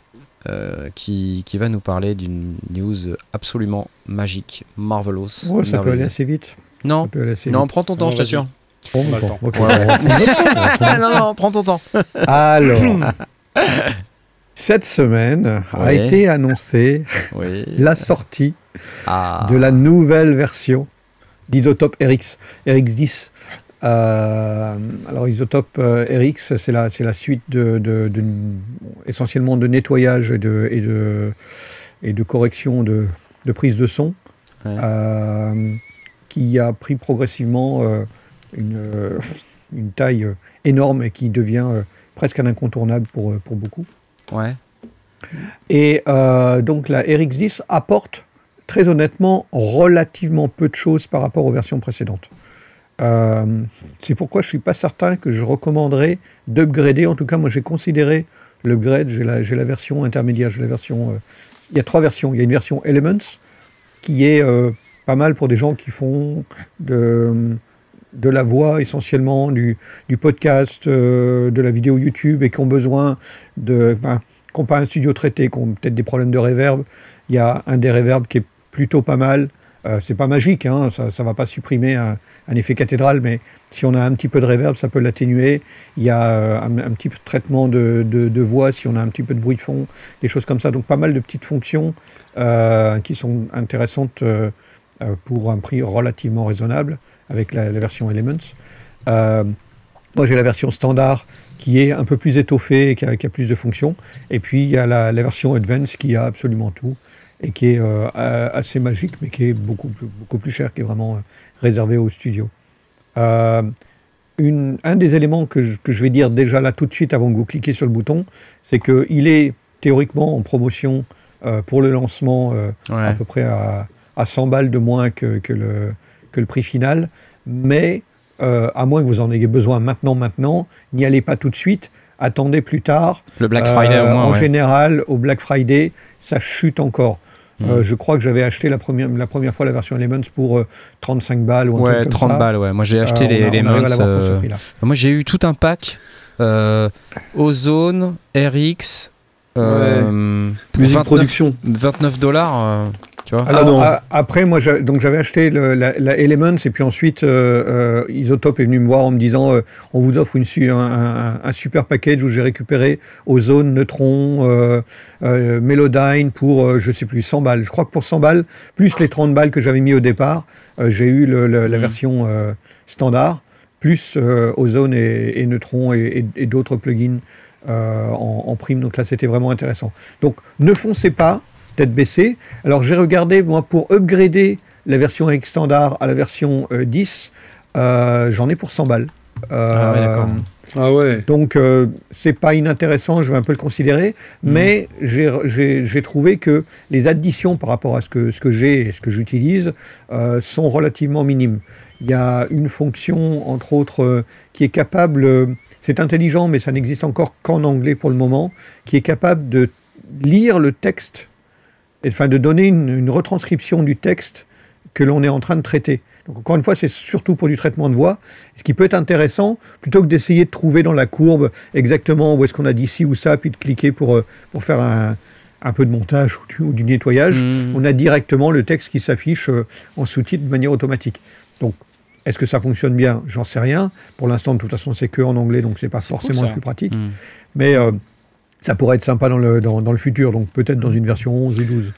Speaker 1: euh, qui, qui va nous parler d'une news absolument magique, marvelous.
Speaker 2: ouais, ça peut aller assez vite.
Speaker 1: Non,
Speaker 2: Ça peut aller assez
Speaker 1: non,
Speaker 2: vite.
Speaker 1: prends ton temps,
Speaker 3: Non,
Speaker 1: je t'assure.
Speaker 2: Bon,
Speaker 3: On a le
Speaker 2: bon,
Speaker 3: temps.
Speaker 2: ok.
Speaker 1: Ouais.
Speaker 2: On prend notre temps, on prend-
Speaker 1: non, non, prends ton temps.
Speaker 2: Alors, cette semaine a été annoncée
Speaker 1: Oui.
Speaker 2: la sortie
Speaker 1: Ah.
Speaker 2: de la nouvelle version d'Isotope RX, RX10. Euh, alors Isotope euh, RX, c'est la, c'est la suite de, de- de- essentiellement de nettoyage et de, et de, et de correction de, de prise de son,
Speaker 1: Ouais.
Speaker 2: euh, qui a pris progressivement euh, une, une taille énorme et qui devient presque un incontournable pour, pour beaucoup.
Speaker 1: Ouais.
Speaker 2: Et euh, donc la RX10 apporte très honnêtement relativement peu de choses par rapport aux versions précédentes. Euh, c'est pourquoi je ne suis pas certain que je recommanderais d'upgrader. En tout cas, moi j'ai considéré l'upgrade, j'ai la, version intermédiaire, j'ai la version... euh, il y a trois versions. Il y a une version Elements qui est pas mal pour des gens qui font de, de la voix essentiellement, du, podcast, euh, de la vidéo YouTube et qui ont besoin de... enfin, qui n'ont pas un studio traité, qui ont peut-être des problèmes de reverb. Il y a un des reverbs qui est plutôt pas mal. Euh, c'est pas magique, hein, ça ne va pas supprimer un, effet cathédrale, mais si on a un petit peu de reverb, ça peut l'atténuer. Il y a euh, un, petit traitement de, de- voix si on a un petit peu de bruit de fond, des choses comme ça. Donc pas mal de petites fonctions euh, qui sont intéressantes pour un prix relativement raisonnable avec la, la version Elements. Euh, moi j'ai la version standard qui est un peu plus étoffée et qui a, qui a plus de fonctions. Et puis il y a la, la version Advance qui a absolument tout et qui est euh, assez magique, mais qui est beaucoup, plus- beaucoup plus cher, qui est vraiment euh, réservé au studio. Euh, une- un des éléments que je, que je vais dire déjà là tout de suite avant que vous cliquiez sur le bouton, c'est qu'il est théoriquement en promotion euh, pour le lancement à peu près à, à 100 balles de moins que, que le, que le prix final. Mais euh, à moins que vous en ayez besoin maintenant, maintenant, n'y allez pas tout de suite. Attendez plus tard.
Speaker 1: Le Black Friday
Speaker 2: Euh,
Speaker 1: au moins.
Speaker 2: En
Speaker 1: ouais.
Speaker 2: général, au Black Friday, ça chute encore.
Speaker 1: Mhm.
Speaker 2: Euh, je crois que j'avais acheté la première, la première fois la version Elements pour euh, 35 balles ou un
Speaker 1: Ouais,
Speaker 2: truc comme
Speaker 1: 30
Speaker 2: ça.
Speaker 1: balles, ouais. Moi j'ai acheté
Speaker 2: Euh,
Speaker 1: les, Elements, euh. Moi j'ai eu tout un pack euh, Ozone, RX, euh, pour
Speaker 4: Musique
Speaker 1: 29
Speaker 4: production.
Speaker 1: 29 dollars, euh, tu vois.
Speaker 2: Alors,
Speaker 4: non.
Speaker 2: a- après, moi, donc j'avais acheté le- la, la Elements et puis ensuite, euh, euh, Isotope est venu me voir en me disant euh, on vous offre une, un, un- un super package où j'ai récupéré Ozone, Neutron, euh, euh, Melodyne pour, euh, je sais plus, 100 balles. Je crois que pour 100 balles, plus les 30 balles que j'avais mis au départ, euh, j'ai eu le- le- la
Speaker 3: Mhm.
Speaker 2: version euh, standard, plus euh, Ozone et, et Neutron et, et- et d'autres plugins euh, en, en prime. Donc là, c'était vraiment intéressant. Donc, ne foncez pas, tête baissée. Alors, j'ai regardé, moi, pour upgrader la version RX standard à la version euh, 10, euh, j'en ai pour 100 balles. Euh,
Speaker 1: Ah ouais, d'accord.
Speaker 4: Ah ouais.
Speaker 2: donc, euh, c'est pas inintéressant, je vais un peu le considérer,
Speaker 1: Mhm.
Speaker 2: mais j'ai- trouvé que les additions par rapport à ce que, ce que j'ai et ce que j'utilise euh, sont relativement minimes. Il y a une fonction, entre autres, euh, qui est capable, euh, c'est intelligent, mais ça n'existe encore qu'en anglais pour le moment, qui est capable de lire le texte, et, enfin de donner une, une retranscription du texte que l'on est en train de traiter. Donc encore une fois, c'est surtout pour du traitement de voix. Ce qui peut être intéressant, plutôt que d'essayer de trouver dans la courbe exactement où est-ce qu'on a dit ci ou ça, puis de cliquer pour, euh, pour faire un, un peu de montage ou du, ou du nettoyage,
Speaker 1: Mhm.
Speaker 2: on a directement le texte qui s'affiche euh, en sous-titre de manière automatique. Donc, est-ce que ça fonctionne bien? J'en sais rien. Pour l'instant, de toute façon, c'est que en anglais, donc c'est pas
Speaker 3: cool,
Speaker 2: forcément le plus pratique.
Speaker 1: Mm.
Speaker 2: Mais euh, ça pourrait être sympa dans le, dans, dans le futur, donc peut-être dans une version 11 ou 12.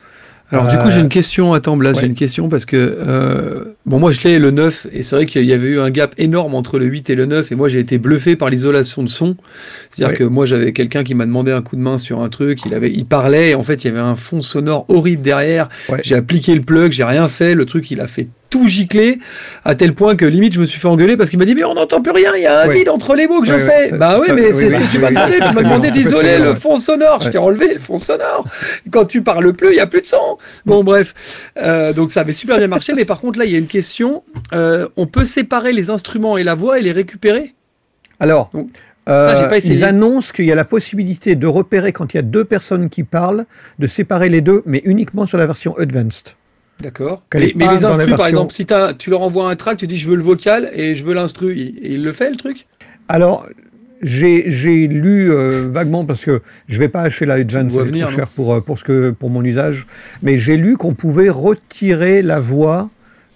Speaker 4: Alors du coup
Speaker 2: Euh,
Speaker 4: j'ai une question, attends Blas,
Speaker 2: ouais.
Speaker 4: j'ai une question parce que euh, bon moi je l'ai le 9 et c'est vrai qu'il y avait eu un gap énorme entre le 8 et le 9 et moi j'ai été bluffé par l'isolation de son. C'est-à-dire
Speaker 2: Ouais.
Speaker 4: que moi j'avais quelqu'un qui m'a demandé un coup de main sur un truc, il avait il parlait et en fait il y avait un fond sonore horrible derrière.
Speaker 2: Ouais.
Speaker 4: J'ai appliqué le plug, j'ai rien fait, le truc il a fait tout gicler à tel point que limite je me suis fait engueuler parce qu'il m'a dit mais on n'entend plus rien, il y a un
Speaker 2: Ouais.
Speaker 4: vide entre les mots que je
Speaker 2: Ouais,
Speaker 4: fais. bah oui mais c'est
Speaker 2: oui,
Speaker 4: ce que tu m'as demandé, tu m'as demandé d'isoler le fond sonore, je t'ai enlevé le fond sonore. Quand tu parles plus, il y a plus de son. Bon bref, Euh, donc ça avait super bien marché, mais par contre là il y a une question. Euh, on peut séparer les instruments et la voix et les récupérer?
Speaker 2: Alors,
Speaker 4: Donc, ça,
Speaker 2: euh,
Speaker 4: pas
Speaker 2: ils annoncent qu'il y a la possibilité de repérer quand il y a deux personnes qui parlent, de séparer les deux, mais uniquement sur la version Advanced.
Speaker 4: D'accord. Mais, les instrus, par exemple, si tu leur envoies un track, tu dis je veux le vocal et je veux l'instru, il, le fait le truc?
Speaker 2: Alors, j'ai lu euh, vaguement, parce que je vais pas acheter la Advanced,
Speaker 4: vois
Speaker 2: c'est trop cher pour, euh, pour, ce que, pour mon usage, mais j'ai lu qu'on pouvait retirer la voix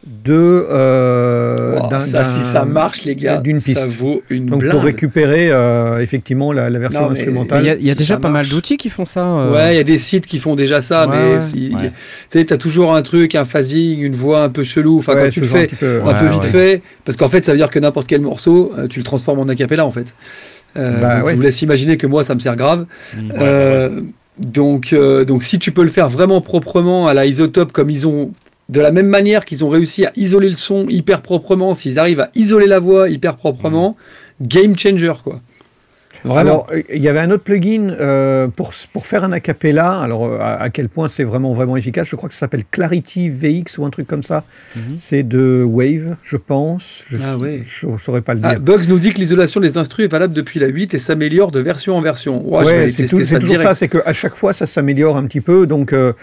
Speaker 2: de... euh,
Speaker 4: Wow, Ça, si ça marche, les gars,
Speaker 2: d'une
Speaker 4: ça
Speaker 2: piste.
Speaker 4: vaut une
Speaker 2: Donc
Speaker 4: blinde.
Speaker 2: pour récupérer euh, effectivement la, la version
Speaker 4: Non, mais-
Speaker 1: Il
Speaker 2: instrumentale.
Speaker 1: y a, il y a
Speaker 4: si
Speaker 1: déjà
Speaker 4: ça
Speaker 1: pas mal d'outils qui font ça. euh.
Speaker 4: Ouais, il y a des sites qui font déjà ça,
Speaker 1: Ouais,
Speaker 4: mais
Speaker 1: ouais.
Speaker 4: si,
Speaker 3: Ouais.
Speaker 4: tu sais, t'as toujours un truc, un phasing, une voix un peu chelou. Enfin,
Speaker 2: Ouais,
Speaker 4: quand tu le
Speaker 2: un
Speaker 4: fais
Speaker 2: peu,
Speaker 4: un
Speaker 1: Ouais,
Speaker 4: peu vite
Speaker 1: ouais.
Speaker 4: fait, parce qu'en fait, ça veut dire que n'importe quel morceau, euh, tu le transformes en acapella, en fait. Euh,
Speaker 2: Bah.
Speaker 4: Je vous laisse imaginer que moi, ça me sert grave.
Speaker 3: Mm, ouais,
Speaker 4: Euh, donc, euh, donc, si tu peux le faire vraiment proprement à la isotope, comme ils ont, de la même manière qu'ils ont réussi à isoler le son hyper proprement, s'ils arrivent à isoler la voix hyper proprement, game changer, quoi. Vraiment.
Speaker 2: Alors, euh, il y avait un autre plugin euh, pour, pour faire un acapella. Alors, euh, à, à quel point c'est vraiment, vraiment efficace Je crois que ça s'appelle Clarity VX ou un truc comme ça.
Speaker 1: Mhm.
Speaker 2: C'est de Wave, je pense. Je
Speaker 4: Ah ouais.
Speaker 2: ne saurais pas le
Speaker 4: Ah,
Speaker 2: dire.
Speaker 4: Bugs nous dit que l'isolation des instrus est valable depuis la 8 et s'améliore de version en version. Je vais
Speaker 2: Ouais, c'est toujours ça, c'est qu'à chaque fois, ça s'améliore un petit peu, donc euh,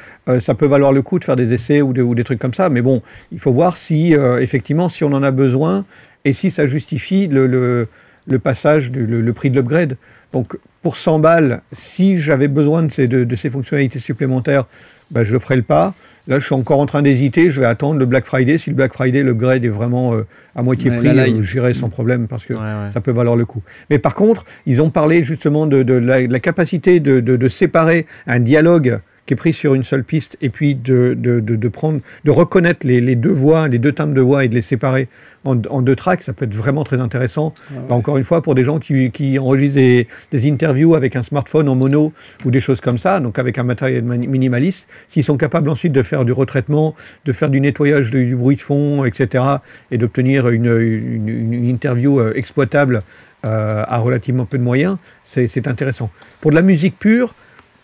Speaker 2: ça peut valoir le coup de faire des essais ou, de- ou des trucs comme ça, mais bon, il faut voir si, effectivement, si on en a besoin et si ça justifie le, le- le passage, du- le, le prix de l'upgrade. Donc, pour 100 balles, si j'avais besoin de ces, de, de ces fonctionnalités supplémentaires, bah, je ferai le pas. Là, je suis encore en train d'hésiter, je vais attendre le Black Friday. Si le Black Friday, l'upgrade est vraiment euh, à moitié
Speaker 4: Ouais,
Speaker 2: prix, euh, j'irai sans problème parce que
Speaker 1: Ouais, ouais.
Speaker 2: ça peut valoir le coup. Mais par contre, ils ont parlé justement de, de la, de la capacité de séparer un dialogue qui est pris sur une seule piste et puis de, de, de- de prendre, de reconnaître les, les deux voix, les deux timbres de voix et de les séparer en, en deux tracks. Ça peut être vraiment très intéressant.
Speaker 4: Ah ouais.
Speaker 2: Bah, encore une fois, pour des gens qui, qui enregistrent des, des interviews avec un smartphone en mono ou des choses comme ça, donc avec un matériel minimaliste, s'ils sont capables ensuite de faire du retraitement, de faire du nettoyage du, du bruit de fond, etc., et d'obtenir une, une- une interview euh, exploitable euh, à relativement peu de moyens, c'est intéressant. Pour de la musique pure,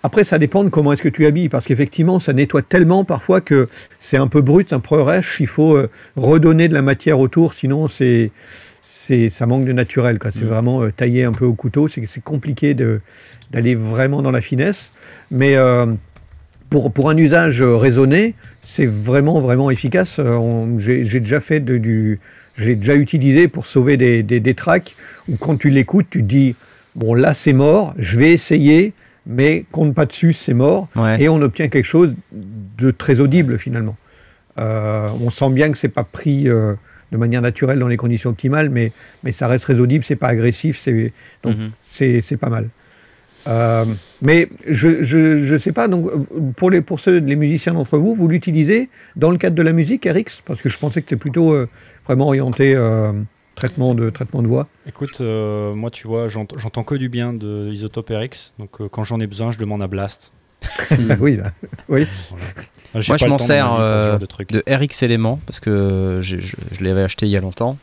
Speaker 2: après, ça dépend de comment est-ce que tu habilles, parce qu'effectivement, ça nettoie tellement parfois que c'est un peu brut, un peu rêche, il faut euh, redonner de la matière autour, sinon c'est c'est ça manque de naturel. quoi. C'est
Speaker 1: Mm.
Speaker 2: vraiment euh, taillé un peu au couteau, c'est c'est compliqué d'aller vraiment dans la finesse, mais euh, pour, pour un usage raisonné, c'est vraiment, vraiment efficace. J'ai j'ai déjà fait de- du... J'ai déjà utilisé pour sauver des, des, des tracks où quand tu l'écoutes, tu te dis, bon là c'est mort, je vais essayer, mais compte pas dessus, c'est mort.
Speaker 1: Ouais.
Speaker 2: Et on obtient quelque chose de très audible finalement. Euh, on sent bien que c'est pas pris euh, de manière naturelle dans les conditions optimales, mais, mais ça reste très audible, c'est pas agressif, c'est donc
Speaker 1: Mhm.
Speaker 2: c'est c'est pas mal. Euh, mais je je je sais pas donc pour les pour ceux les musiciens d'entre vous, vous l'utilisez dans le cadre de la musique, RX Parce que je pensais que c'était plutôt vraiment orienté traitement de traitement de voix.
Speaker 3: Écoute, euh, moi, tu vois, j'ent- j'entends que du bien de Isotope RX. Donc, euh, quand j'en ai besoin, je demande à Blast.
Speaker 2: oui, là.
Speaker 3: Voilà. J'ai
Speaker 1: Moi, je m'en sers, euh,
Speaker 3: de
Speaker 1: RX Element parce que je, je l'avais acheté il y a longtemps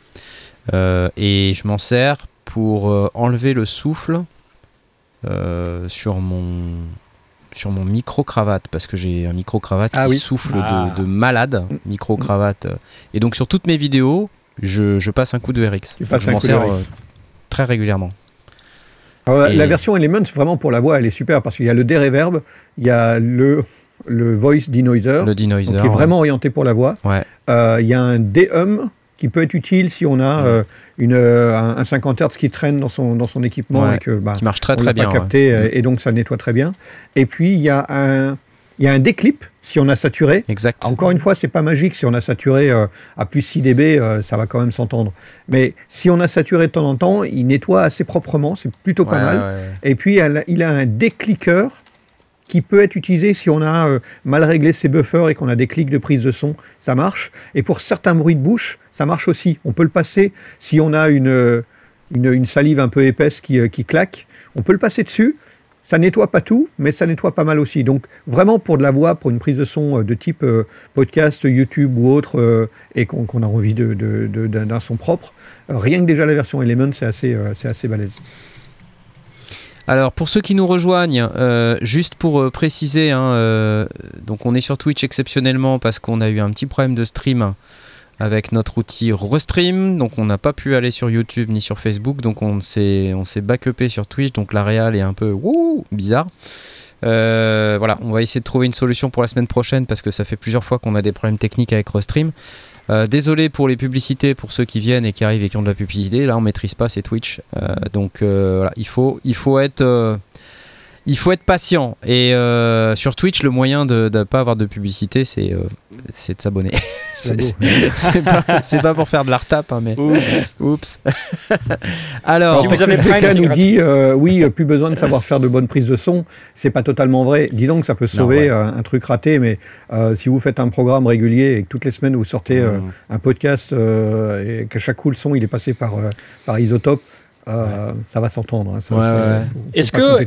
Speaker 1: Euh, et je m'en sers pour euh, enlever le souffle euh, sur mon sur mon micro cravate parce que j'ai un micro cravate
Speaker 2: Ah
Speaker 1: qui
Speaker 2: oui.
Speaker 1: souffle
Speaker 3: Ah.
Speaker 1: de, de malade micro cravate et donc sur toutes mes vidéos je, je passe un coup de RX
Speaker 2: Tu
Speaker 1: je m'en sers
Speaker 2: RX.
Speaker 1: euh, très régulièrement
Speaker 2: Alors, la-
Speaker 1: Et-
Speaker 2: La version Elements, vraiment pour la voix, elle est super parce qu'il y a le déreverb, il y a le, le Voice Denoiser,
Speaker 1: Le denoiser.
Speaker 2: donc qui est
Speaker 1: ouais.
Speaker 2: vraiment orienté pour la voix.
Speaker 1: Ouais.
Speaker 2: Euh, Il y a un D-Hum qui peut être utile si on a euh, une, euh, un, un 50 Hz qui traîne dans son, dans son équipement et que bah,
Speaker 1: Qui marche très
Speaker 2: on
Speaker 1: bien.
Speaker 2: capté euh, et donc ça nettoie très bien. Et puis il y a un il y a un déclip si on a saturé.
Speaker 1: Exact.
Speaker 2: Encore une fois, c'est pas magique. Si on a saturé euh, à plus 6 dB, euh, ça va quand même s'entendre. Mais si on a saturé de temps en temps, il nettoie assez proprement. C'est plutôt pas
Speaker 1: Ouais,
Speaker 2: mal.
Speaker 1: ouais.
Speaker 2: Et puis, elle il a un décliqueur qui peut être utilisé si on a euh, mal réglé ses buffers et qu'on a des clics de prise de son, ça marche. Et pour certains bruits de bouche, ça marche aussi. On peut le passer si on a une, une, une salive un peu épaisse qui, qui claque. On peut le passer dessus. Ça nettoie pas tout, mais ça nettoie pas mal aussi. Donc vraiment pour de la voix, pour une prise de son euh, de type euh, podcast, YouTube ou autre, euh, et qu'on a envie d'un son propre, rien que déjà la version Element, c'est assez, euh, assez balèze.
Speaker 1: Alors pour ceux qui nous rejoignent, juste pour préciser, hein, donc on est sur Twitch exceptionnellement parce qu'on a eu un petit problème de stream avec notre outil Restream, donc on n'a pas pu aller sur YouTube ni sur Facebook, donc on s'est on s'est backupé sur Twitch, donc la réal est un peu wouh, bizarre. Euh, voilà, on va essayer de trouver une solution pour la semaine prochaine parce que ça fait plusieurs fois qu'on a des problèmes techniques avec Restream. Euh, désolé pour les publicités, pour ceux qui viennent et qui arrivent et qui ont de la publicité. Là, on maîtrise pas, c'est Twitch. Euh, donc voilà, il faut, il faut être, il faut être patient. Et euh, sur Twitch, le moyen de ne pas avoir de publicité, c'est, euh, c'est de s'abonner.
Speaker 2: C'est
Speaker 1: pas, pour faire de la retape, hein, mais
Speaker 3: Oups.
Speaker 1: oups. Alors,
Speaker 3: Si vous avez Prime,
Speaker 2: nous dit euh, oui, plus besoin de savoir faire de bonnes prises de son. C'est pas totalement vrai. Dis donc, ça peut sauver
Speaker 1: ouais.
Speaker 2: euh, un truc raté, mais euh, si vous faites un programme régulier et que toutes les semaines vous sortez euh,
Speaker 3: Mmh.
Speaker 2: un podcast euh, et qu'à chaque coup le son il est passé par, euh, par isotope, euh, ça va s'entendre. hein.
Speaker 1: Ouais,
Speaker 3: Est-ce que.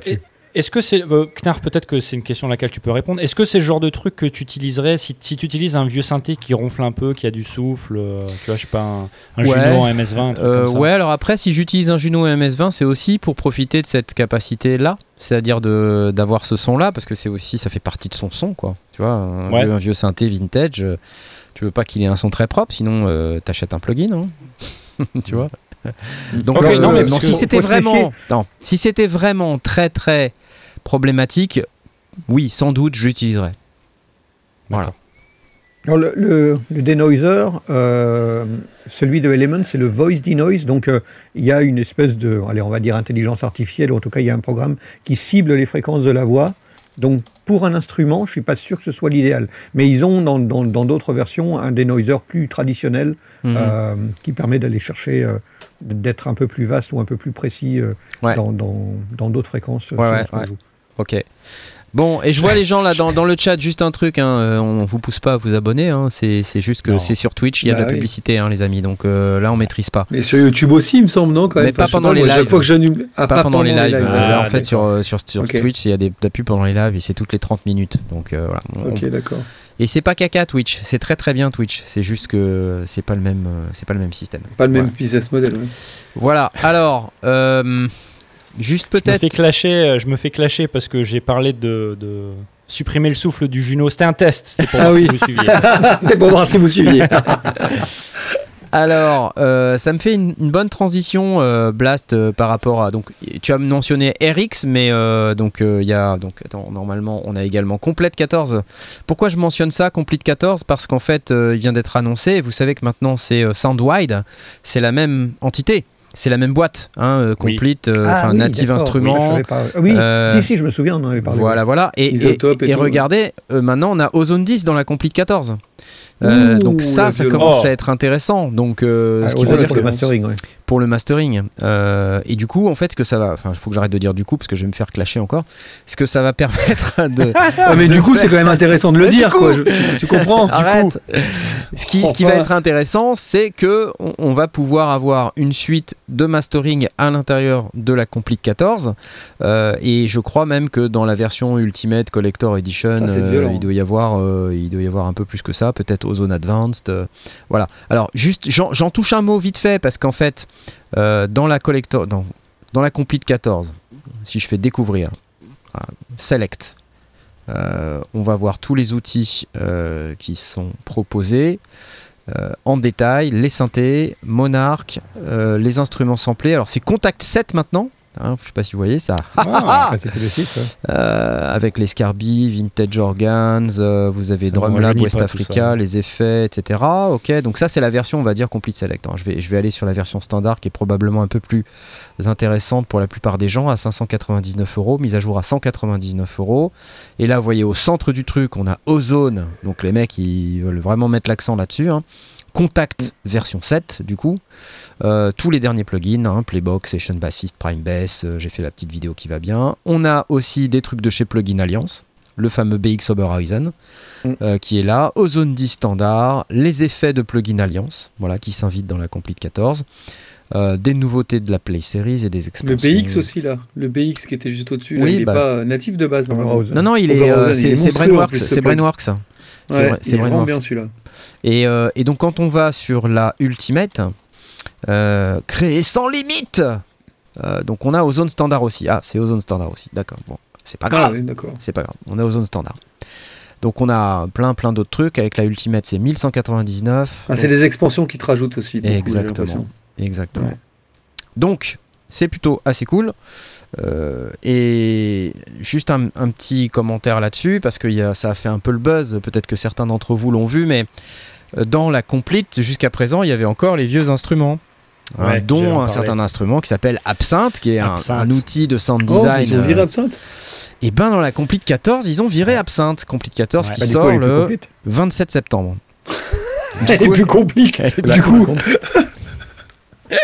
Speaker 3: Est-ce que c'est, euh, Knarr, peut-être que c'est une question à laquelle tu peux répondre. Est-ce que c'est le genre de truc que tu utiliserais si, si tu utilises un vieux synthé qui ronfle un peu, qui a du souffle, euh, tu vois, je sais pas, un, un
Speaker 1: Ouais.
Speaker 3: Juno en MS20, un truc
Speaker 1: Euh,
Speaker 3: comme ça.
Speaker 1: ouais, alors après, si j'utilise un Juno MS20, c'est aussi pour profiter de cette capacité-là, c'est-à-dire de d'avoir ce son-là, parce que c'est aussi, ça fait partie de son son, quoi. Tu vois, un,
Speaker 3: Ouais.
Speaker 1: vieux, un vieux synthé vintage, euh, tu veux pas qu'il ait un son très propre, sinon euh, t'achètes un plugin, hein. tu vois. Donc,
Speaker 3: Ok,
Speaker 1: euh,
Speaker 3: non, mais
Speaker 1: non, si c'était vraiment, non, si c'était vraiment très très problématique, oui, sans doute, j'utiliserais. Voilà.
Speaker 2: Alors, le, le, le denoiser, euh, celui de Element, c'est le voice denoise. Donc, euh, il y a une espèce de, allez, on va dire intelligence artificielle, ou en tout cas, il y a un programme qui cible les fréquences de la voix. Donc, pour un instrument, je suis pas sûr que ce soit l'idéal. Mais ils ont, dans dans- dans d'autres versions, un denoiser plus traditionnel
Speaker 1: Mhm.
Speaker 2: euh, qui permet d'aller chercher, euh, d'être un peu plus vaste ou un peu plus précis euh,
Speaker 1: Ouais.
Speaker 2: dans dans- dans d'autres fréquences.
Speaker 1: Ouais, Ok. Bon, et je vois les gens là dans, dans le chat, juste un truc, hein, euh, on vous pousse pas à vous abonner, hein, c'est juste que c'est sur Twitch, il y a
Speaker 4: Bah
Speaker 1: de la
Speaker 4: oui.
Speaker 1: publicité, hein, les amis, donc euh, là on maîtrise pas.
Speaker 4: Mais sur YouTube aussi, il me semble, non quand même?
Speaker 1: Mais pas pendant les
Speaker 4: moi,
Speaker 1: lives.
Speaker 4: fois que je... ah,
Speaker 1: pas, pendant les lives,
Speaker 4: lives,
Speaker 1: euh,
Speaker 3: Ah,
Speaker 1: là en fait
Speaker 3: d'accord.
Speaker 1: sur, sur, sur. Twitch, il y a des, de la pub pendant les lives et c'est toutes les 30 minutes. Donc euh, voilà. On-
Speaker 4: Ok, d'accord.
Speaker 1: Et c'est pas caca Twitch, c'est très très bien Twitch, c'est juste que c'est pas le même, c'est pas le même système.
Speaker 4: Pas le même business model. ouais.
Speaker 1: Voilà, alors, euh, juste
Speaker 3: Je me
Speaker 1: peut-être.
Speaker 3: fais clasher, euh, je me fais clasher parce que j'ai parlé de, de supprimer le souffle du Juno. C'était un test. C'était pour
Speaker 4: Ah
Speaker 3: voir
Speaker 4: oui.
Speaker 3: si vous suiviez.
Speaker 4: C'était pour voir si vous suiviez.
Speaker 1: Alors, euh, ça me fait une, une bonne transition, euh, Blast, euh, par rapport à. Donc, tu as mentionné RX, mais euh, donc euh, il y a. Donc, attends, normalement, on a également Complete 14. Pourquoi je mentionne ça, Complete 14 Parce qu'en fait, euh, il vient d'être annoncé. Vous savez que maintenant, c'est euh, Soundwide. C'est la même entité. C'est la même boîte, hein, euh,
Speaker 3: Oui.
Speaker 1: Complete, euh,
Speaker 2: Ah oui,
Speaker 1: native instrument.
Speaker 2: oui,
Speaker 1: Euh,
Speaker 2: si, si, je me souviens, on en avait parlé.
Speaker 1: Voilà, voilà. Et, et,
Speaker 4: Isotope et
Speaker 1: et
Speaker 4: tout,
Speaker 1: regardez, euh, maintenant on a Ozone 10 dans la Complete 14. Euh,
Speaker 4: Ouh,
Speaker 1: donc ça, ça commence
Speaker 3: Oh.
Speaker 1: à être intéressant. Donc, euh,
Speaker 2: Ah,
Speaker 1: ce qui veut dire
Speaker 2: pour
Speaker 1: que
Speaker 2: le mastering, ouais.
Speaker 1: pour le mastering. Euh, et du coup, en fait, ce que ça va, enfin, il faut que j'arrête de dire du coup parce que je vais me faire clasher encore. Ce que ça va permettre de.
Speaker 4: Ah, mais
Speaker 1: de
Speaker 4: du coup,
Speaker 1: faire-
Speaker 4: c'est quand même intéressant de le dire,
Speaker 1: coup-
Speaker 4: quoi. Je- tu, tu comprends du coup
Speaker 1: Arrête. Ce qui, ce qui va être intéressant, c'est que on, on va pouvoir avoir une suite de mastering à l'intérieur de la Complete 14. Euh, et je crois même que dans la version Ultimate Collector Edition,
Speaker 4: Ça,
Speaker 1: euh, il doit y avoir, euh, il doit y avoir un peu plus que ça, peut-être Ozone Advanced. euh, voilà. Alors juste, j'en touche un mot vite fait parce qu'en fait, euh, dans la dans, la Complete 14, si je fais découvrir, euh, Select. Euh, on va voir tous les outils qui sont proposés en détail, les synthés, Monarch, les instruments samplés. Alors c'est Contact 7 maintenant, Hein, je sais pas si vous voyez ça.
Speaker 3: Ah,
Speaker 2: Ah, ouais.
Speaker 1: Euh, avec les Scarby, Vintage Organs, euh, vous avez Drumlab, West Africa,
Speaker 3: ça.
Speaker 1: les effets, etc. Ok, donc ça c'est la version, on va dire, Complete Select. hein. Je, vais, je vais aller sur la version standard qui est probablement un peu plus intéressante pour la plupart des gens, à 599 euros, mise à jour à 199 euros. Et là, vous voyez, au centre du truc, on a Ozone, donc les mecs, ils veulent vraiment mettre l'accent là-dessus. hein. Contact version 7 du coup, Euh, tous les derniers plugins, hein, Playbox, Session Bassist, Prime Bass, euh, j'ai fait la petite vidéo qui va bien. On a aussi des trucs de chez Plugin Alliance, le fameux BX Oberhausen
Speaker 2: Mm.
Speaker 1: euh, qui est là, Ozone 10 standard, les effets de Plugin Alliance, voilà, qui s'invitent dans la Complete 14, euh, des nouveautés de la Play Series et des
Speaker 4: Le
Speaker 1: expansions.
Speaker 4: BX aussi, là. Le BX qui était juste au-dessus, là,
Speaker 1: Oui,
Speaker 4: il n'est
Speaker 1: bah.
Speaker 4: pas natif de base.
Speaker 2: Oberhausen.
Speaker 1: Non, non, il est, euh, c'est Brainworks, c'est. Brainworks. C'est
Speaker 4: Ouais,
Speaker 1: vrai- c'est
Speaker 4: vraiment bien celui-là.
Speaker 1: Et, euh, et donc quand on va sur la Ultimate, euh, créer sans limite, euh, donc on a Ozone Standard aussi. Ah, c'est Ozone Standard aussi, d'accord. Bon, c'est pas
Speaker 4: Ah,
Speaker 1: grave,
Speaker 4: oui,
Speaker 1: c'est pas grave. On a Ozone Standard. Donc on a plein plein d'autres trucs. Avec la Ultimate, c'est 1199.
Speaker 4: Ah, c'est des expansions qui te rajoutent aussi. beaucoup,
Speaker 1: Exactement. Exactement.
Speaker 4: Ouais.
Speaker 1: Donc, c'est plutôt assez cool. Euh, et juste un, un petit commentaire là-dessus, parce que y a- ça a fait un peu le buzz, peut-être que certains d'entre vous l'ont vu, mais euh, dans la Complete, jusqu'à présent, il y avait encore les vieux instruments. hein,
Speaker 3: Ouais,
Speaker 1: dont un certain instrument qui s'appelle Absinthe, qui est un,
Speaker 3: Absinthe.
Speaker 1: un outil de sound
Speaker 4: Oh,
Speaker 1: design.
Speaker 4: ils ont viré
Speaker 1: euh,
Speaker 4: Absinthe?
Speaker 1: et ben dans la Complete 14, ils ont viré Absinthe. Complete 14
Speaker 3: Ouais.
Speaker 1: qui
Speaker 2: Bah, du coup,
Speaker 1: sort le
Speaker 2: complète.
Speaker 1: 27 septembre.
Speaker 4: Elle est plus compliquée. Du coup,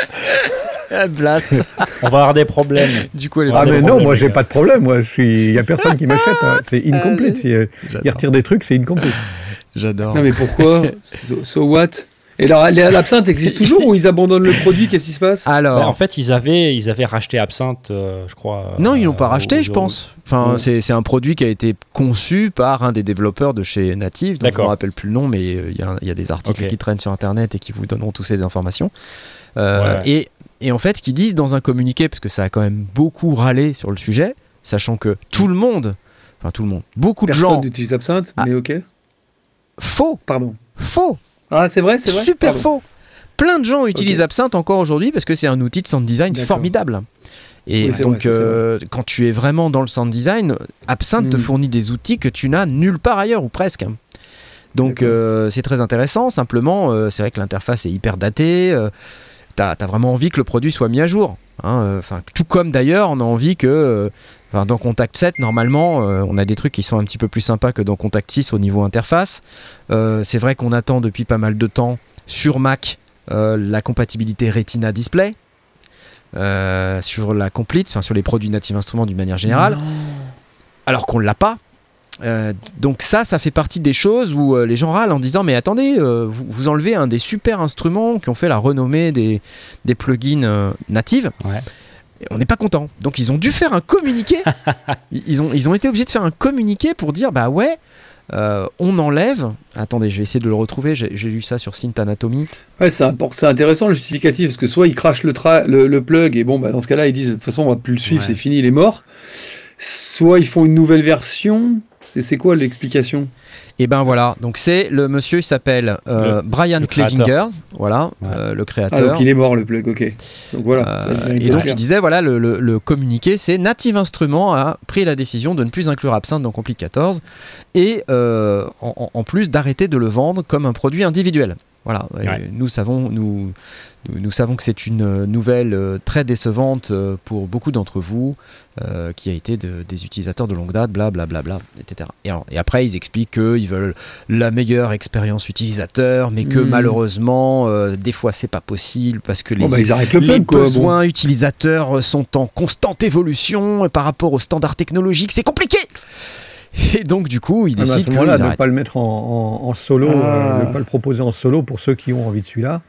Speaker 1: Blast.
Speaker 3: On va avoir des problèmes.
Speaker 1: du coup, elle
Speaker 2: Ah, mais non, moi, j'ai pas de problème. Moi, je suis. Il y a personne qui m'achète. hein. C'est incomplete. Si, euh, il
Speaker 1: J'adore.
Speaker 2: retire des trucs, c'est incomplete.
Speaker 1: J'adore.
Speaker 4: non mais pourquoi so, so what? Et alors, les- l'absinthe existe toujours ou ils abandonnent le produit? Qu'est-ce qui se passe?
Speaker 1: Alors,
Speaker 3: Bah, en fait, ils avaient, ils avaient racheté Absinthe, euh, je crois.
Speaker 1: Non, ils l'ont
Speaker 3: euh,
Speaker 1: pas racheté, je pense. Enfin,
Speaker 4: Ouais.
Speaker 1: c'est c'est un produit qui a été conçu par un des développeurs de chez Native. dont Je me
Speaker 3: D'accord.
Speaker 1: rappelle plus le nom, mais euh, il y, a- il y a des articles qui traînent sur Internet et qui vous donneront toutes ces informations. Euh,
Speaker 3: Ouais.
Speaker 1: et, et en fait, ce qu'ils disent dans un communiqué, parce que ça a quand même beaucoup râlé sur le sujet, sachant que tout le monde, enfin tout le monde, beaucoup de
Speaker 4: Personne
Speaker 1: gens,
Speaker 4: n'utilise Absinthe,
Speaker 1: Ah.
Speaker 4: mais ok.
Speaker 1: faux,
Speaker 4: Pardon.
Speaker 1: faux,
Speaker 4: Ah, c'est vrai, c'est vrai
Speaker 1: super
Speaker 4: Pardon.
Speaker 1: faux. Plein de gens utilisent Absinthe encore aujourd'hui parce que c'est un outil de sound design formidable. Et
Speaker 4: Oui,
Speaker 1: donc,
Speaker 4: vrai,
Speaker 1: euh, quand tu es vraiment dans le sound design, Absinthe te
Speaker 4: Mm.
Speaker 1: fournit des outils que tu n'as nulle part ailleurs ou presque. Donc, euh, c'est très intéressant. Simplement, euh, c'est vrai que l'interface est hyper datée. T'as as vraiment envie que le produit soit mis à jour. hein, euh, Enfin, tout comme d'ailleurs, on a envie que euh, enfin, dans Contact 7, normalement, euh, on a des trucs qui sont un petit peu plus sympas que dans Contact 6 au niveau interface. C'est vrai qu'on attend depuis pas mal de temps sur Mac la compatibilité Retina Display. euh, sur la complete, enfin sur les produits Native Instruments d'une manière générale, alors qu'on l'a pas. Euh, donc ça, ça fait partie des choses où euh, les gens râlent en disant mais attendez, euh, vous, vous enlevez un des super instruments qui ont fait la renommée des, des plugins euh, natives.
Speaker 3: Ouais.
Speaker 1: Et on n'est pas content. Donc ils ont dû faire un communiqué. ils, ont, ils ont été obligés de faire un communiqué pour dire bah ouais, euh, on enlève. Attendez, je vais essayer de le retrouver. J'ai lu ça sur Synth Anatomy.
Speaker 4: Ouais, c'est intéressant le justificatif parce que soit ils crachent le, tra- le, le plug et bon, bah, dans ce cas-là, ils disent de toute façon, on va plus le suivre,
Speaker 3: Ouais.
Speaker 4: c'est fini, il est mort. Soit ils font une nouvelle version. C'est c'est quoi l'explication?
Speaker 1: Et ben voilà. Donc c'est le monsieur, il s'appelle euh, Brian
Speaker 3: le créateur.
Speaker 1: Clevinger, voilà,
Speaker 3: Ouais.
Speaker 1: euh, le
Speaker 4: Ah,
Speaker 1: créateur.
Speaker 4: donc il est mort le plug, ok. Donc voilà.
Speaker 1: Euh, et donc il disait voilà le, le- le communiqué c'est Native Instruments a pris la décision de ne plus inclure Absinthe dans Complete 14 et euh, en plus d'arrêter de le vendre comme un produit individuel. Voilà,
Speaker 3: Ouais.
Speaker 1: nous savons nous, nous, savons que c'est une euh, nouvelle euh, très décevante euh, pour beaucoup d'entre vous euh, qui a été de- des utilisateurs de longue date, blablabla, bla, bla, bla, etc. Et, alors- et après ils expliquent qu'ils veulent la meilleure expérience utilisateur, mais que
Speaker 4: Mm.
Speaker 1: malheureusement euh, des fois c'est pas possible parce que les
Speaker 4: bah, ils le
Speaker 1: les
Speaker 4: plug, bon.
Speaker 1: besoins utilisateurs sont en constante évolution et par rapport aux standards technologiques, c'est compliqué. Et donc du coup, ils
Speaker 2: Ah, mais à
Speaker 1: décident
Speaker 2: ce
Speaker 1: qu'ils
Speaker 2: moment-là, de ne pas le mettre en, en- en solo,
Speaker 4: Ah.
Speaker 2: euh, de ne pas le proposer en solo pour ceux qui ont envie de celui-là,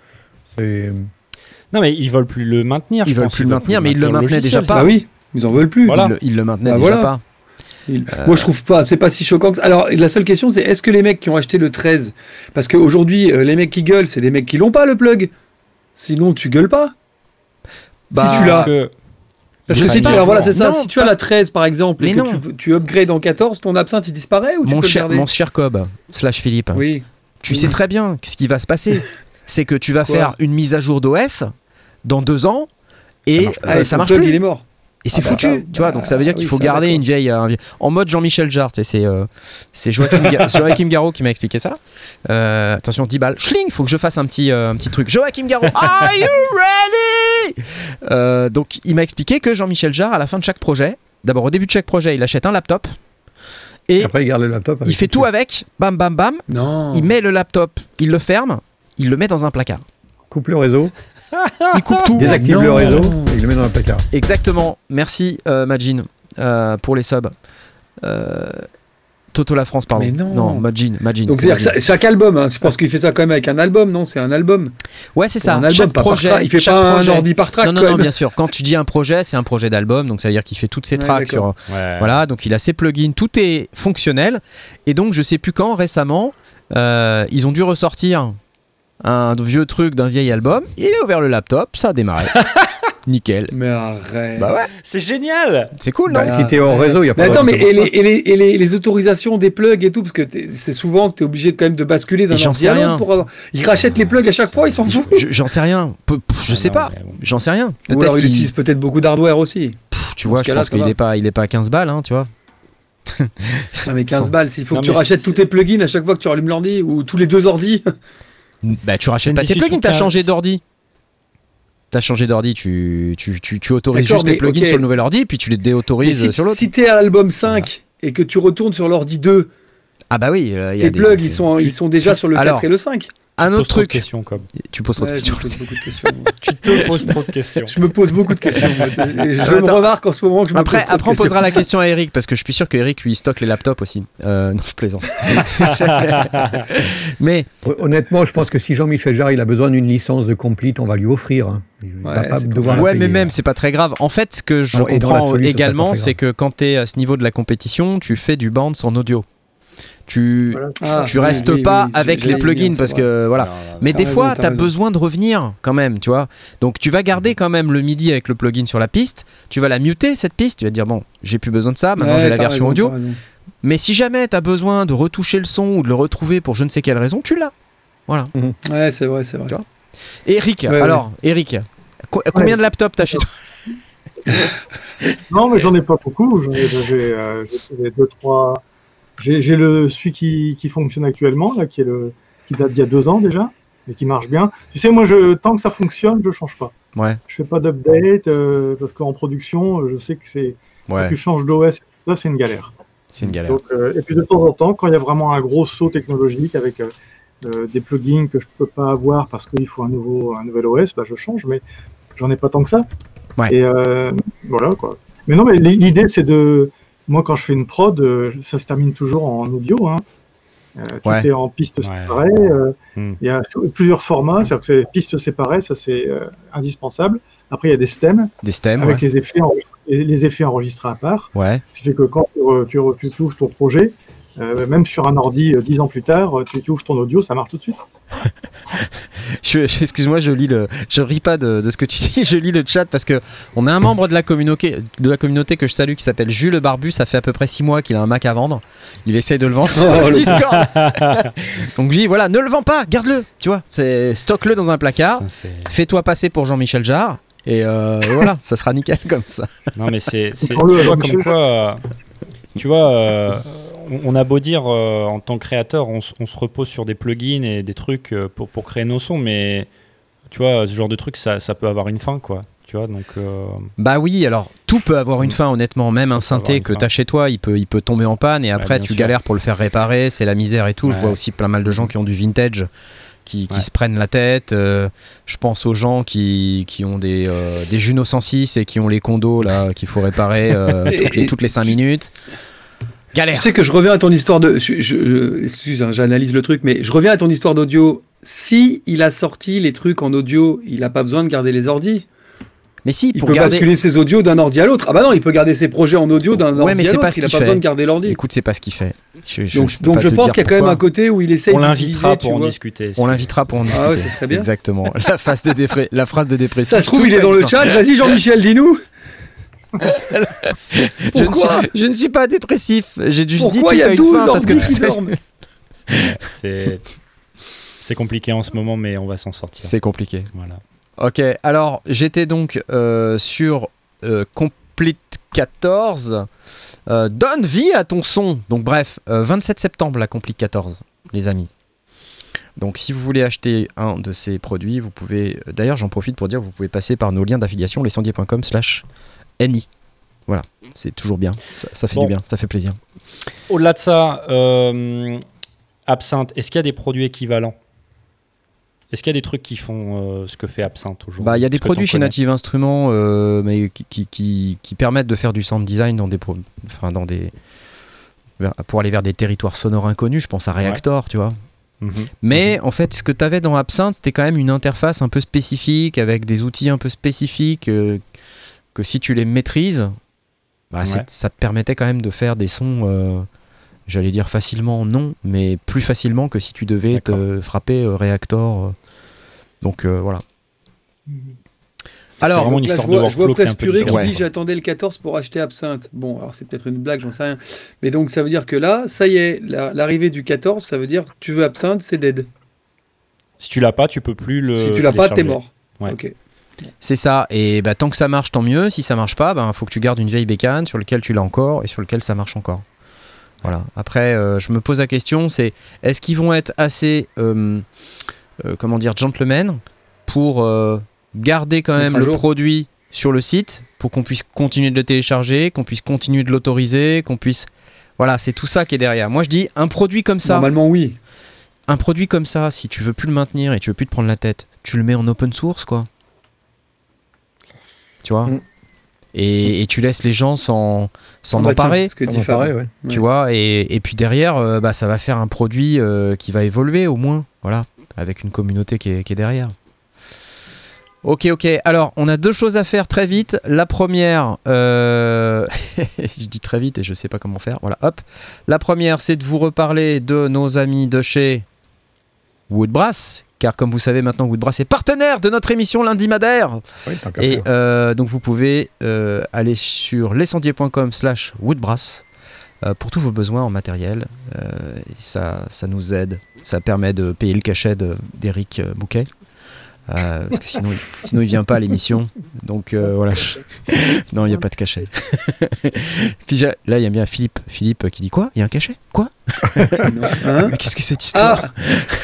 Speaker 2: c'est.
Speaker 3: Non, mais ils veulent plus le maintenir.
Speaker 1: Ils veulent plus le maintenir, mais ils le maintenaient déjà pas.
Speaker 4: Ah oui, ils en veulent plus.
Speaker 3: Voilà.
Speaker 1: Ils le, ils le maintenaient
Speaker 4: Bah,
Speaker 1: déjà
Speaker 4: voilà.
Speaker 1: pas.
Speaker 4: Il- Moi, je trouve pas, c'est pas si choquant. que ça. Alors, la seule question, c'est est-ce que les mecs qui ont acheté le 13, parce qu'aujourd'hui, euh, les mecs qui gueulent, c'est des mecs qui l'ont pas le plug. Sinon, tu gueules pas.
Speaker 1: Bah,
Speaker 4: si tu l'as.
Speaker 3: Parce que
Speaker 4: si tu,
Speaker 1: pas.
Speaker 4: alors voilà, c'est ça.
Speaker 1: Non,
Speaker 4: si tu as la 13, par exemple, et
Speaker 1: Mais
Speaker 4: que
Speaker 1: non.
Speaker 4: tu, upgrades en 14, ton absinthe, il disparaît ou tu
Speaker 1: Mon
Speaker 4: peux
Speaker 1: cher, mon cher Cobb, slash Philippe,
Speaker 4: Oui.
Speaker 1: tu
Speaker 4: Oui.
Speaker 1: sais très bien ce qui va se passer. C'est que tu vas
Speaker 4: Quoi
Speaker 1: faire une mise à jour d'OS dans deux ans et
Speaker 3: marche pas.
Speaker 1: euh,
Speaker 4: Ah, et
Speaker 1: ça marche plus.
Speaker 4: il est mort.
Speaker 1: Et c'est
Speaker 2: bah
Speaker 1: foutu,
Speaker 2: ça,
Speaker 1: tu vois. Donc ça veut dire
Speaker 2: bah
Speaker 1: qu'il
Speaker 2: oui,
Speaker 1: faut garder une vieille, un vie- en mode Jean-Michel Jarre. C'est euh, c'est Joachim, Ga- Joachim Garraud qui m'a expliqué ça. Euh, attention, 10 balles. Schling, faut que je fasse un petit, euh, un petit truc. Joachim Garraud, are you ready? Euh, Donc il m'a expliqué que Jean-Michel Jarre, à la fin de chaque projet, d'abord au début de chaque projet, il achète un laptop et
Speaker 2: Et après, il garde le laptop.
Speaker 1: il fait
Speaker 2: tout
Speaker 1: tout avec. Bam, bam, bam.
Speaker 4: Non.
Speaker 1: Il met le laptop, il le ferme, il le met dans un placard.
Speaker 2: Coupe le réseau,
Speaker 1: Il coupe tout.
Speaker 2: désactive
Speaker 4: non.
Speaker 2: le réseau et il le met dans le placard.
Speaker 1: Exactement. Merci euh, Majin euh, pour les subs. Euh, Toto la France, pardon.
Speaker 4: Mais non.
Speaker 1: Majin, Majin.
Speaker 4: Donc
Speaker 1: c'est
Speaker 4: c'est-à-dire que chaque album, hein, je pense qu'il fait ça quand même avec un album, non? C'est un album.
Speaker 1: Ouais, c'est ça.
Speaker 4: un album,
Speaker 1: chaque
Speaker 4: pas
Speaker 1: projet,
Speaker 4: par. Il fait pas
Speaker 1: projet.
Speaker 4: un ordi par track.
Speaker 1: Non, non,
Speaker 4: quand
Speaker 1: non, bien sûr. Quand tu dis un projet, c'est un projet d'album, donc ça veut dire qu'il fait toutes ses
Speaker 4: Ouais,
Speaker 1: tracks sur.
Speaker 3: Ouais.
Speaker 1: Voilà, donc il a ses plugins, tout est fonctionnel. Et donc, je sais plus quand, récemment, euh, ils ont dû ressortir un vieux truc d'un vieil album. Il a ouvert le laptop, ça a démarré. Nickel.
Speaker 4: Mais arrête.
Speaker 1: Bah ouais,
Speaker 3: C'est génial
Speaker 1: c'est cool, non
Speaker 2: Bah, si t'es hors réseau, il n'y a pas
Speaker 4: Mais attends,
Speaker 2: de-
Speaker 4: mais et les, et les, et les, les autorisations des plugs et tout, parce que t'es- c'est souvent que tu es obligé de, quand même de basculer d'un
Speaker 1: Et j'en sais
Speaker 4: à l'autre
Speaker 1: rien.
Speaker 4: pour avoir. Ils rachètent les plugs à chaque fois, ils s'en foutent.
Speaker 1: Je- J'en sais rien. Pff, Je
Speaker 3: Ah
Speaker 1: sais pas. J'en sais rien.
Speaker 4: Ou
Speaker 1: Peut-être
Speaker 4: alors ils
Speaker 1: qu'il-
Speaker 4: utilisent peut-être beaucoup d'hardware aussi.
Speaker 1: Pff, tu
Speaker 4: Dans
Speaker 1: vois, je pense qu'il est pas, il est pas à 15 balles, hein, tu vois.
Speaker 4: Non, mais 15
Speaker 1: Sans-
Speaker 4: balles, s'il faut
Speaker 3: Non,
Speaker 4: que tu rachètes tous tes plugins à chaque fois que tu rallumes l'ordi, ou tous les deux ordis.
Speaker 1: Bah, tu rachètes pas tes plugins, t'as changé d'ordi. T'as changé d'ordi, tu, tu, tu, tu autorises juste tes plugins sur le nouvel ordi, puis tu les déautorises
Speaker 4: si,
Speaker 1: sur l'autre.
Speaker 4: si t'es à l'album 5 et que tu retournes sur l'ordi 2,
Speaker 1: Ah bah oui, euh, il y a
Speaker 4: tes
Speaker 1: des-
Speaker 4: plugs ils sont, ils sont déjà sur le 4
Speaker 1: Alors,
Speaker 4: et le 5.
Speaker 1: Un
Speaker 3: Pose
Speaker 1: autre
Speaker 3: trop de
Speaker 1: truc.
Speaker 3: questions, comme.
Speaker 1: Tu poses trop de questions.
Speaker 4: me pose beaucoup de questions.
Speaker 3: Tu te poses trop de questions.
Speaker 4: Je me pose beaucoup de questions. moi. Je
Speaker 1: Ah,
Speaker 4: me remarque en ce moment que je me
Speaker 1: Après,
Speaker 4: pose trop de
Speaker 1: après on posera la question à Eric parce que je suis sûr que Eric lui stocke les laptops aussi. Euh, non, je plaisante. Mais
Speaker 2: Honnêtement, je pense que si Jean-Michel Jarre il a besoin d'une licence de complete, on va lui offrir. hein.
Speaker 4: Ouais,
Speaker 2: pas devoir
Speaker 1: ouais, mais même
Speaker 2: hein.
Speaker 1: c'est pas très grave. En fait, ce que je
Speaker 2: Non,
Speaker 1: comprends également, c'est que quand tu es à ce niveau de la compétition, tu fais du bounce en audio. Tu
Speaker 5: Voilà.
Speaker 4: Ah,
Speaker 1: tu
Speaker 4: oui,
Speaker 1: restes
Speaker 4: oui,
Speaker 1: pas
Speaker 4: oui,
Speaker 1: avec les plugins parce que voilà.
Speaker 3: Non, non, non.
Speaker 1: Mais des
Speaker 4: raison,
Speaker 1: fois,
Speaker 4: t'as
Speaker 1: tu as
Speaker 4: raison.
Speaker 1: besoin de revenir quand même, tu vois. Donc tu vas garder quand même le MIDI avec le plugin sur la piste, tu vas la muter cette piste, tu vas te dire bon, j'ai plus besoin de ça, maintenant
Speaker 4: Ouais,
Speaker 1: j'ai la version
Speaker 4: raison,
Speaker 1: audio. Mais si jamais tu as besoin de retoucher le son ou de le retrouver pour je ne sais quelle raison, tu l'as. Voilà.
Speaker 4: Ouais, c'est vrai, c'est vrai.
Speaker 1: Tu vois Eric,
Speaker 4: Ouais,
Speaker 1: alors, Eric, co- combien de laptops t'as chez toi?
Speaker 5: Non, mais j'en ai pas beaucoup. J'en ai, j'ai, euh, j'ai deux, trois. J'ai, le celui qui, qui fonctionne actuellement, là, qui est le qui date d'il y a deux ans déjà, et qui marche bien. Tu sais, moi, je, tant que ça fonctionne, je change pas.
Speaker 1: Ouais.
Speaker 5: Je fais pas d'update euh, parce qu'en production, je sais que c'est
Speaker 1: Ouais,
Speaker 5: tu changes d'OS, ça c'est une galère.
Speaker 1: c'est une galère.
Speaker 5: Donc, euh, et puis de temps en temps, quand il y a vraiment un gros saut technologique avec euh, des plugins que je peux pas avoir parce qu'il faut un nouveau un nouvel OS, bah, je change, mais j'en ai pas tant que ça.
Speaker 1: Ouais.
Speaker 5: Et voilà quoi. Mais non, mais l'i- l'idée c'est de moi quand je fais une prod, euh, ça se termine toujours en audio. Hein. Euh, tout
Speaker 1: Ouais.
Speaker 5: est en pistes
Speaker 3: Ouais.
Speaker 5: séparées. euh,
Speaker 3: Hmm.
Speaker 5: Il y a plusieurs formats, c'est-à-dire que c'est pistes séparées, ça c'est euh, indispensable. Après il y a des stems
Speaker 1: Des stems,
Speaker 5: avec
Speaker 1: ouais.
Speaker 5: les effets les effets enregistrés à part.
Speaker 1: Ouais.
Speaker 5: Ce qui fait que quand tu, tu, tu ouvres ton projet, euh, même sur un ordi euh, dix ans plus tard, euh, tu, tu ouvres ton audio, ça marche tout de suite.
Speaker 1: Excuse-moi, je lis le, je ris pas de, de ce que tu dis, je lis le chat parce que on a un membre de la communauté, de la communauté que je salue qui s'appelle Jules Barbu. Ça fait à peu près 6 mois qu'il a un Mac à vendre. Il essaye de le vendre sur
Speaker 4: Oh,
Speaker 1: le Discord. Donc lui, voilà, ne le vends pas, garde-le. Tu vois, c'est stocke-le dans un placard. Fais-toi passer pour Jean-Michel Jarre. Et, euh, et voilà, ça sera nickel comme ça.
Speaker 3: Non, mais c'est. comme quoi. euh, Tu vois, euh, on- a beau dire euh, en tant que créateur, on, se repose sur des plugins et des trucs euh, pour, pour créer nos sons, mais tu vois, ce genre de truc, ça, ça peut avoir une fin, quoi. Tu vois, donc. euh,
Speaker 1: Bah oui, alors tout peut avoir une fin, honnêtement. Même un synthé que t'as chez toi, il peut, il peut tomber en panne et après
Speaker 3: bien
Speaker 1: tu
Speaker 3: sûr.
Speaker 1: galères pour le faire réparer. C'est la misère et tout. Je vois aussi pas mal de gens qui ont du vintage. Qui, qui
Speaker 3: Ouais.
Speaker 1: se prennent la tête. euh, je pense aux gens qui, qui ont des, euh, des Juno 106 et qui ont les condos là qu'il faut réparer euh, toutes, les, toutes les 5 minutes.
Speaker 4: Tu
Speaker 1: Galère.
Speaker 4: sais que je reviens à ton histoire de. Je, je- excuse, hein, j'analyse le truc, mais je reviens à ton histoire d'audio. Si il a sorti les trucs en audio, il n'a pas besoin de garder les ordis.
Speaker 1: Mais si,
Speaker 4: Il
Speaker 1: pour
Speaker 4: peut
Speaker 1: garder.
Speaker 4: basculer ses audios d'un ordi à l'autre. Ah bah non, il peut garder ses projets en audio d'un
Speaker 1: Ouais,
Speaker 4: ordi
Speaker 1: mais
Speaker 4: à l'autre.
Speaker 1: pas ce
Speaker 4: Il n'a pas
Speaker 1: fait.
Speaker 4: besoin de garder l'ordi.
Speaker 1: Écoute, c'est pas ce qu'il fait. Je, je-
Speaker 4: Donc,
Speaker 1: je
Speaker 4: donc pense qu'il y a quand même un côté où il essaye
Speaker 3: on l'invitera pour en discuter.
Speaker 1: On l'invitera pour en discuter.
Speaker 4: Ah ouais, ça serait bien.
Speaker 1: Exactement. La, phase des dépré- la phrase des dépressifs.
Speaker 4: Ça se trouve, il est dans le chat. Vas-y, Jean-Michel, dis-nous.
Speaker 1: Je ne,
Speaker 4: Pourquoi
Speaker 1: suis, je ne suis pas dépressif. J'ai juste dit tout à
Speaker 4: a
Speaker 1: une
Speaker 4: 12
Speaker 1: fin parce que.
Speaker 3: C'est compliqué en ce moment, mais on va s'en sortir.
Speaker 1: C'est compliqué.
Speaker 3: Voilà.
Speaker 1: Ok, alors j'étais donc euh, sur euh, com- Complete 14 euh, donne vie à ton son. Donc bref, euh, 27 septembre la Complete 14, les amis. Donc si vous voulez acheter un de ces produits, vous pouvez... D'ailleurs j'en profite pour dire que vous pouvez passer par nos liens d'affiliation, lescendier.com slash NI. Voilà, c'est toujours bien, ça, ça fait
Speaker 3: Bon.
Speaker 1: du bien, ça fait plaisir.
Speaker 3: Au-delà de ça, Absinthe, est-ce qu'il y a des produits équivalents? Est-ce qu'il y a des trucs qui font euh, ce que fait Absinthe aujourd'hui
Speaker 1: Bah, il y a des produits chez Native Instruments euh, mais qui, qui, qui- qui permettent de faire du sound design dans des, pro- enfin, dans des, pour aller vers des territoires sonores inconnus. Je pense à Reactor, tu vois.
Speaker 3: Mhm.
Speaker 1: Mais en fait, ce que tu avais dans Absinthe, c'était quand même une interface un peu spécifique, avec des outils un peu spécifiques, euh, que si tu les maîtrises, bah,
Speaker 3: Ouais.
Speaker 1: ça te permettait quand même de faire des sons, j'allais dire facilement, non, mais plus facilement que si tu devais te frapper euh, Reactor. euh. Donc euh, voilà.
Speaker 3: C'est
Speaker 1: Alors,
Speaker 3: vraiment une
Speaker 4: Là, je vois, je vois
Speaker 3: qui.
Speaker 1: Ouais.
Speaker 4: dit j'attendais le 14 pour acheter Absinthe. Bon, alors c'est peut-être une blague, j'en sais rien. Mais donc ça veut dire que là, ça y est, la- l'arrivée du 14, ça veut dire tu veux Absinthe, c'est dead.
Speaker 3: Si tu l'as pas, tu peux plus le.
Speaker 4: si tu l'as pas, t'es mort.
Speaker 3: Ouais.
Speaker 4: Ok.
Speaker 1: C'est ça. Et bah, tant que ça marche, tant mieux. Si ça marche pas, il faut que tu gardes une vieille bécane sur laquelle tu l'as encore et sur lequel ça marche encore. Voilà. Après, euh, je me pose la question, c'est est-ce qu'ils vont être assez, euh, euh, comment dire, gentlemen pour garder quand même le
Speaker 4: jour.
Speaker 1: produit sur le site pour qu'on puisse continuer de le télécharger, qu'on puisse continuer de l'autoriser, qu'on puisse, voilà, c'est tout ça qui est derrière. Moi, je dis un produit comme ça,
Speaker 4: Normalement, oui.
Speaker 1: un produit comme ça, si tu veux plus le maintenir et tu veux plus te prendre la tête, tu le mets en open source, quoi. Tu vois?
Speaker 4: Mm.
Speaker 1: Et, et tu laisses les gens s'en s'en
Speaker 4: Ah bah
Speaker 1: emparer,
Speaker 4: ce que dit
Speaker 2: ouais.
Speaker 1: tu
Speaker 4: Ouais.
Speaker 1: vois. Et, et puis derrière, euh, bah, ça va faire un produit euh, qui va évoluer au moins, voilà, avec une communauté qui est, qui est derrière. Ok, ok. Alors, on a deux choses à faire très vite. La première, euh, je dis très vite et je sais pas comment faire. Voilà, hop. La première, c'est de vous reparler de nos amis de chez Woodbrass, car comme vous savez maintenant, Woodbrass est partenaire de notre émission Lundi Madère.
Speaker 2: Oui,
Speaker 1: Et euh, donc vous pouvez euh, aller sur lescendier.com slash woodbrass euh, pour tous vos besoins en matériel. Ça, ça nous aide. Ça permet de payer le cachet de- d'Eric Bouquet. Euh, parce que sinon, il, sinon il vient pas à l'émission. Donc euh, voilà. non, il n'y a pas de cachet. Puis là, il y a bien Philippe. Philippe qui dit quoi? Il y a un cachet? Quoi?
Speaker 4: Hein?
Speaker 1: Mais qu'est-ce que c'est cette histoire?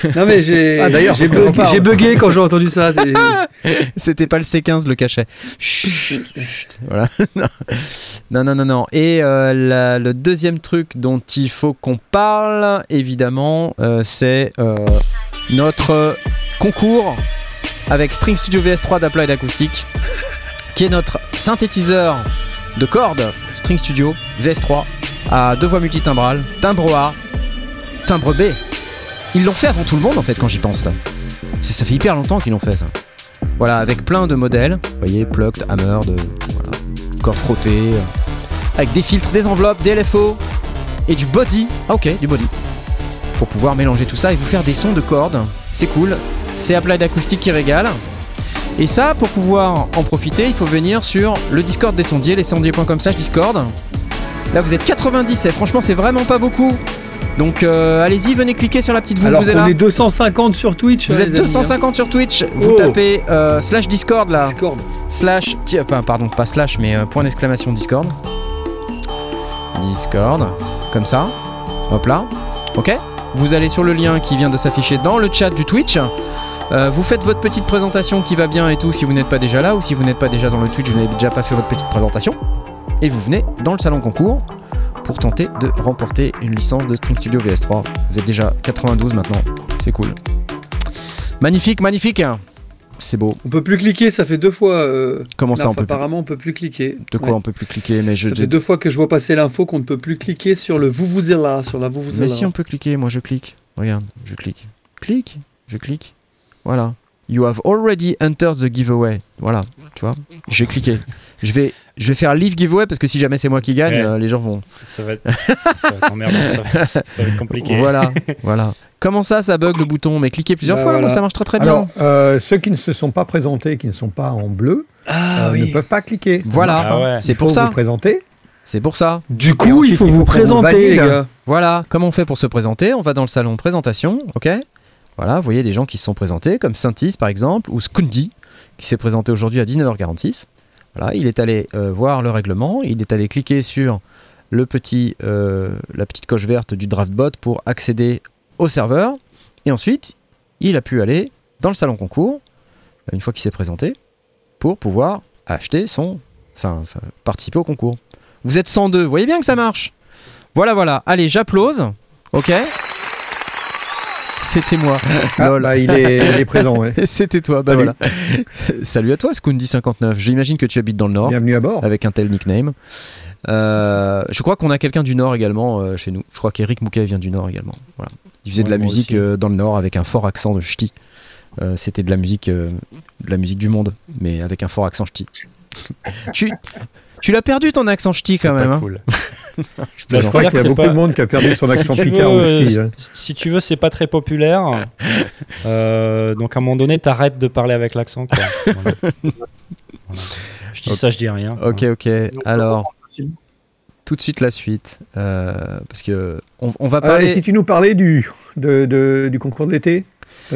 Speaker 4: Ah non mais j'ai
Speaker 2: Ah, d'ailleurs,
Speaker 4: j'ai bugué,
Speaker 2: parle.
Speaker 4: j'ai bugué quand j'ai entendu ça. c'est-
Speaker 1: C'était pas le C15 le cachet. Chut, chut, voilà. non, non, non, non. Et euh, la- le deuxième truc dont il faut qu'on parle, évidemment, euh, c'est euh, notre concours avec String Studio VS3 d'Applied Acoustic, qui est notre synthétiseur de cordes String Studio VS3 à deux voix multitimbrales, timbre A, timbre B. Ils l'ont fait avant tout le monde en fait quand j'y pense. Ça, ça fait hyper longtemps qu'ils l'ont fait ça. Voilà, avec plein de modèles. Vous voyez, plucked, hammer, de voilà, cordes frottées, euh, avec des filtres, des enveloppes, des LFO et du body. Ah ok, du body. Pour pouvoir mélanger tout ça et vous faire des sons de cordes. C'est cool. C'est Applied Acoustic qui régale. Et ça, pour pouvoir en profiter, il faut venir sur le Discord des sondiers, lescendiers.com slash Discord. Là, vous êtes 90 et franchement, c'est vraiment pas beaucoup. Donc, euh, allez-y, venez cliquer sur la petite vous,
Speaker 4: Alors
Speaker 1: vous êtes là.
Speaker 4: est 250 sur Twitch.
Speaker 1: Vous
Speaker 4: hein,
Speaker 1: êtes
Speaker 4: les amis,
Speaker 1: 250 sur Twitch, vous
Speaker 4: Oh.
Speaker 1: tapez euh, slash Discord
Speaker 4: hein.
Speaker 1: là,
Speaker 4: Discord.
Speaker 1: slash, pardon, pas slash, mais euh, point d'exclamation Discord. Discord, comme ça, hop là, ok Vous allez sur le lien qui vient de s'afficher dans le chat du Twitch. Euh, vous faites votre petite présentation qui va bien et tout si vous n'êtes pas déjà là ou si vous n'êtes pas déjà dans le Twitch, vous n'avez déjà pas fait votre petite présentation. Et vous venez dans le salon concours pour tenter de remporter une licence de String Studio VS3. Vous êtes déjà 92 maintenant, c'est cool. Magnifique, magnifique. C'est beau.
Speaker 4: On peut plus cliquer, ça fait deux fois. euh,
Speaker 1: Comment ça, on peut
Speaker 4: apparemment, on peut plus cliquer.
Speaker 1: De quoi
Speaker 4: Ouais.
Speaker 1: on peut plus cliquer Mais je.
Speaker 4: Ça fait deux fois que je vois passer l'info qu'on ne peut plus cliquer sur le vous vous êtes là, sur la vous vous
Speaker 1: Mais si on peut cliquer, moi je clique. Regarde, je clique. Clique, je clique. Voilà. You have already entered the giveaway. Voilà, tu vois. J'ai cliqué. Je vais, je vais faire leave giveaway parce que si jamais c'est moi qui gagne,
Speaker 3: Ouais.
Speaker 1: euh, les gens vont.
Speaker 3: Ça, ça va être, ça va être emmerdant, ça va, ça va être compliqué.
Speaker 1: Voilà, voilà. Comment ça, ça bug le bouton? Mais cliquez plusieurs
Speaker 4: Bah
Speaker 1: fois, ça marche très très bien.
Speaker 2: Alors, euh, ceux qui ne se sont pas présentés, qui ne sont pas en bleu,
Speaker 4: Ah
Speaker 2: euh,
Speaker 4: oui.
Speaker 2: ne peuvent pas cliquer. Ça
Speaker 1: Voilà.
Speaker 3: Ah ouais.
Speaker 1: C'est
Speaker 2: Il faut
Speaker 1: pour ça.
Speaker 2: vous présenter.
Speaker 1: C'est pour ça.
Speaker 4: Du coup,
Speaker 2: ensuite,
Speaker 4: il faut
Speaker 2: il faut
Speaker 4: vous présenter, les gars.
Speaker 1: Voilà, comment on fait pour se présenter? On va dans le salon présentation, ok? Voilà, vous voyez des gens qui se sont présentés, comme Saintis par exemple, ou Skundi, qui s'est présenté aujourd'hui à 19h46. Voilà, il est allé euh, voir le règlement, il est allé cliquer sur le petit, euh, la petite coche verte du DraftBot pour accéder au serveur. Et ensuite, il a pu aller dans le salon concours, une fois qu'il s'est présenté, pour pouvoir acheter son. Enfin, enfin, participer au concours. Vous êtes 102, vous voyez bien que ça marche Voilà, voilà. Allez, j'applause. Ok C'était moi.
Speaker 2: Ah,
Speaker 1: Lol.
Speaker 2: bah, il, est, il est présent, ouais.
Speaker 1: C'était toi, bah
Speaker 2: Salut.
Speaker 1: voilà. Salut à toi, Scoondi59. J'imagine que tu habites dans le Nord
Speaker 2: Bienvenue à bord.
Speaker 1: avec un tel nickname. Euh, je crois qu'on a quelqu'un du Nord également euh, chez nous. Je crois qu'Eric Mouquet vient du Nord également. Voilà. Il faisait de la musique euh, dans le Nord avec un fort accent de ch'ti. Euh, C'était de la musique, euh, de la musique du monde, mais avec un fort accent ch'ti. tu tu l'as perdu ton accent ch'ti quand
Speaker 3: C'est
Speaker 1: même.
Speaker 3: pas
Speaker 1: hein.
Speaker 3: cool.
Speaker 2: Je
Speaker 3: Bah, c'est-à-dire
Speaker 2: qu'il y a beaucoup
Speaker 3: c'est
Speaker 2: de monde qui a perdu son accent
Speaker 3: si tu
Speaker 2: picard
Speaker 3: veux, euh,
Speaker 2: hein.
Speaker 3: Si tu veux, c'est pas très populaire. Euh, donc à un moment donné, t'arrêtes de parler avec l'accent. quoi. Voilà. Voilà. Je dis ça, je dis rien.
Speaker 1: Ok, ok. Alors, tout de suite la suite. Euh, parce que on, on va
Speaker 2: Euh,
Speaker 1: parler.
Speaker 2: et si tu nous parlais du, de, de- du concours de l'été?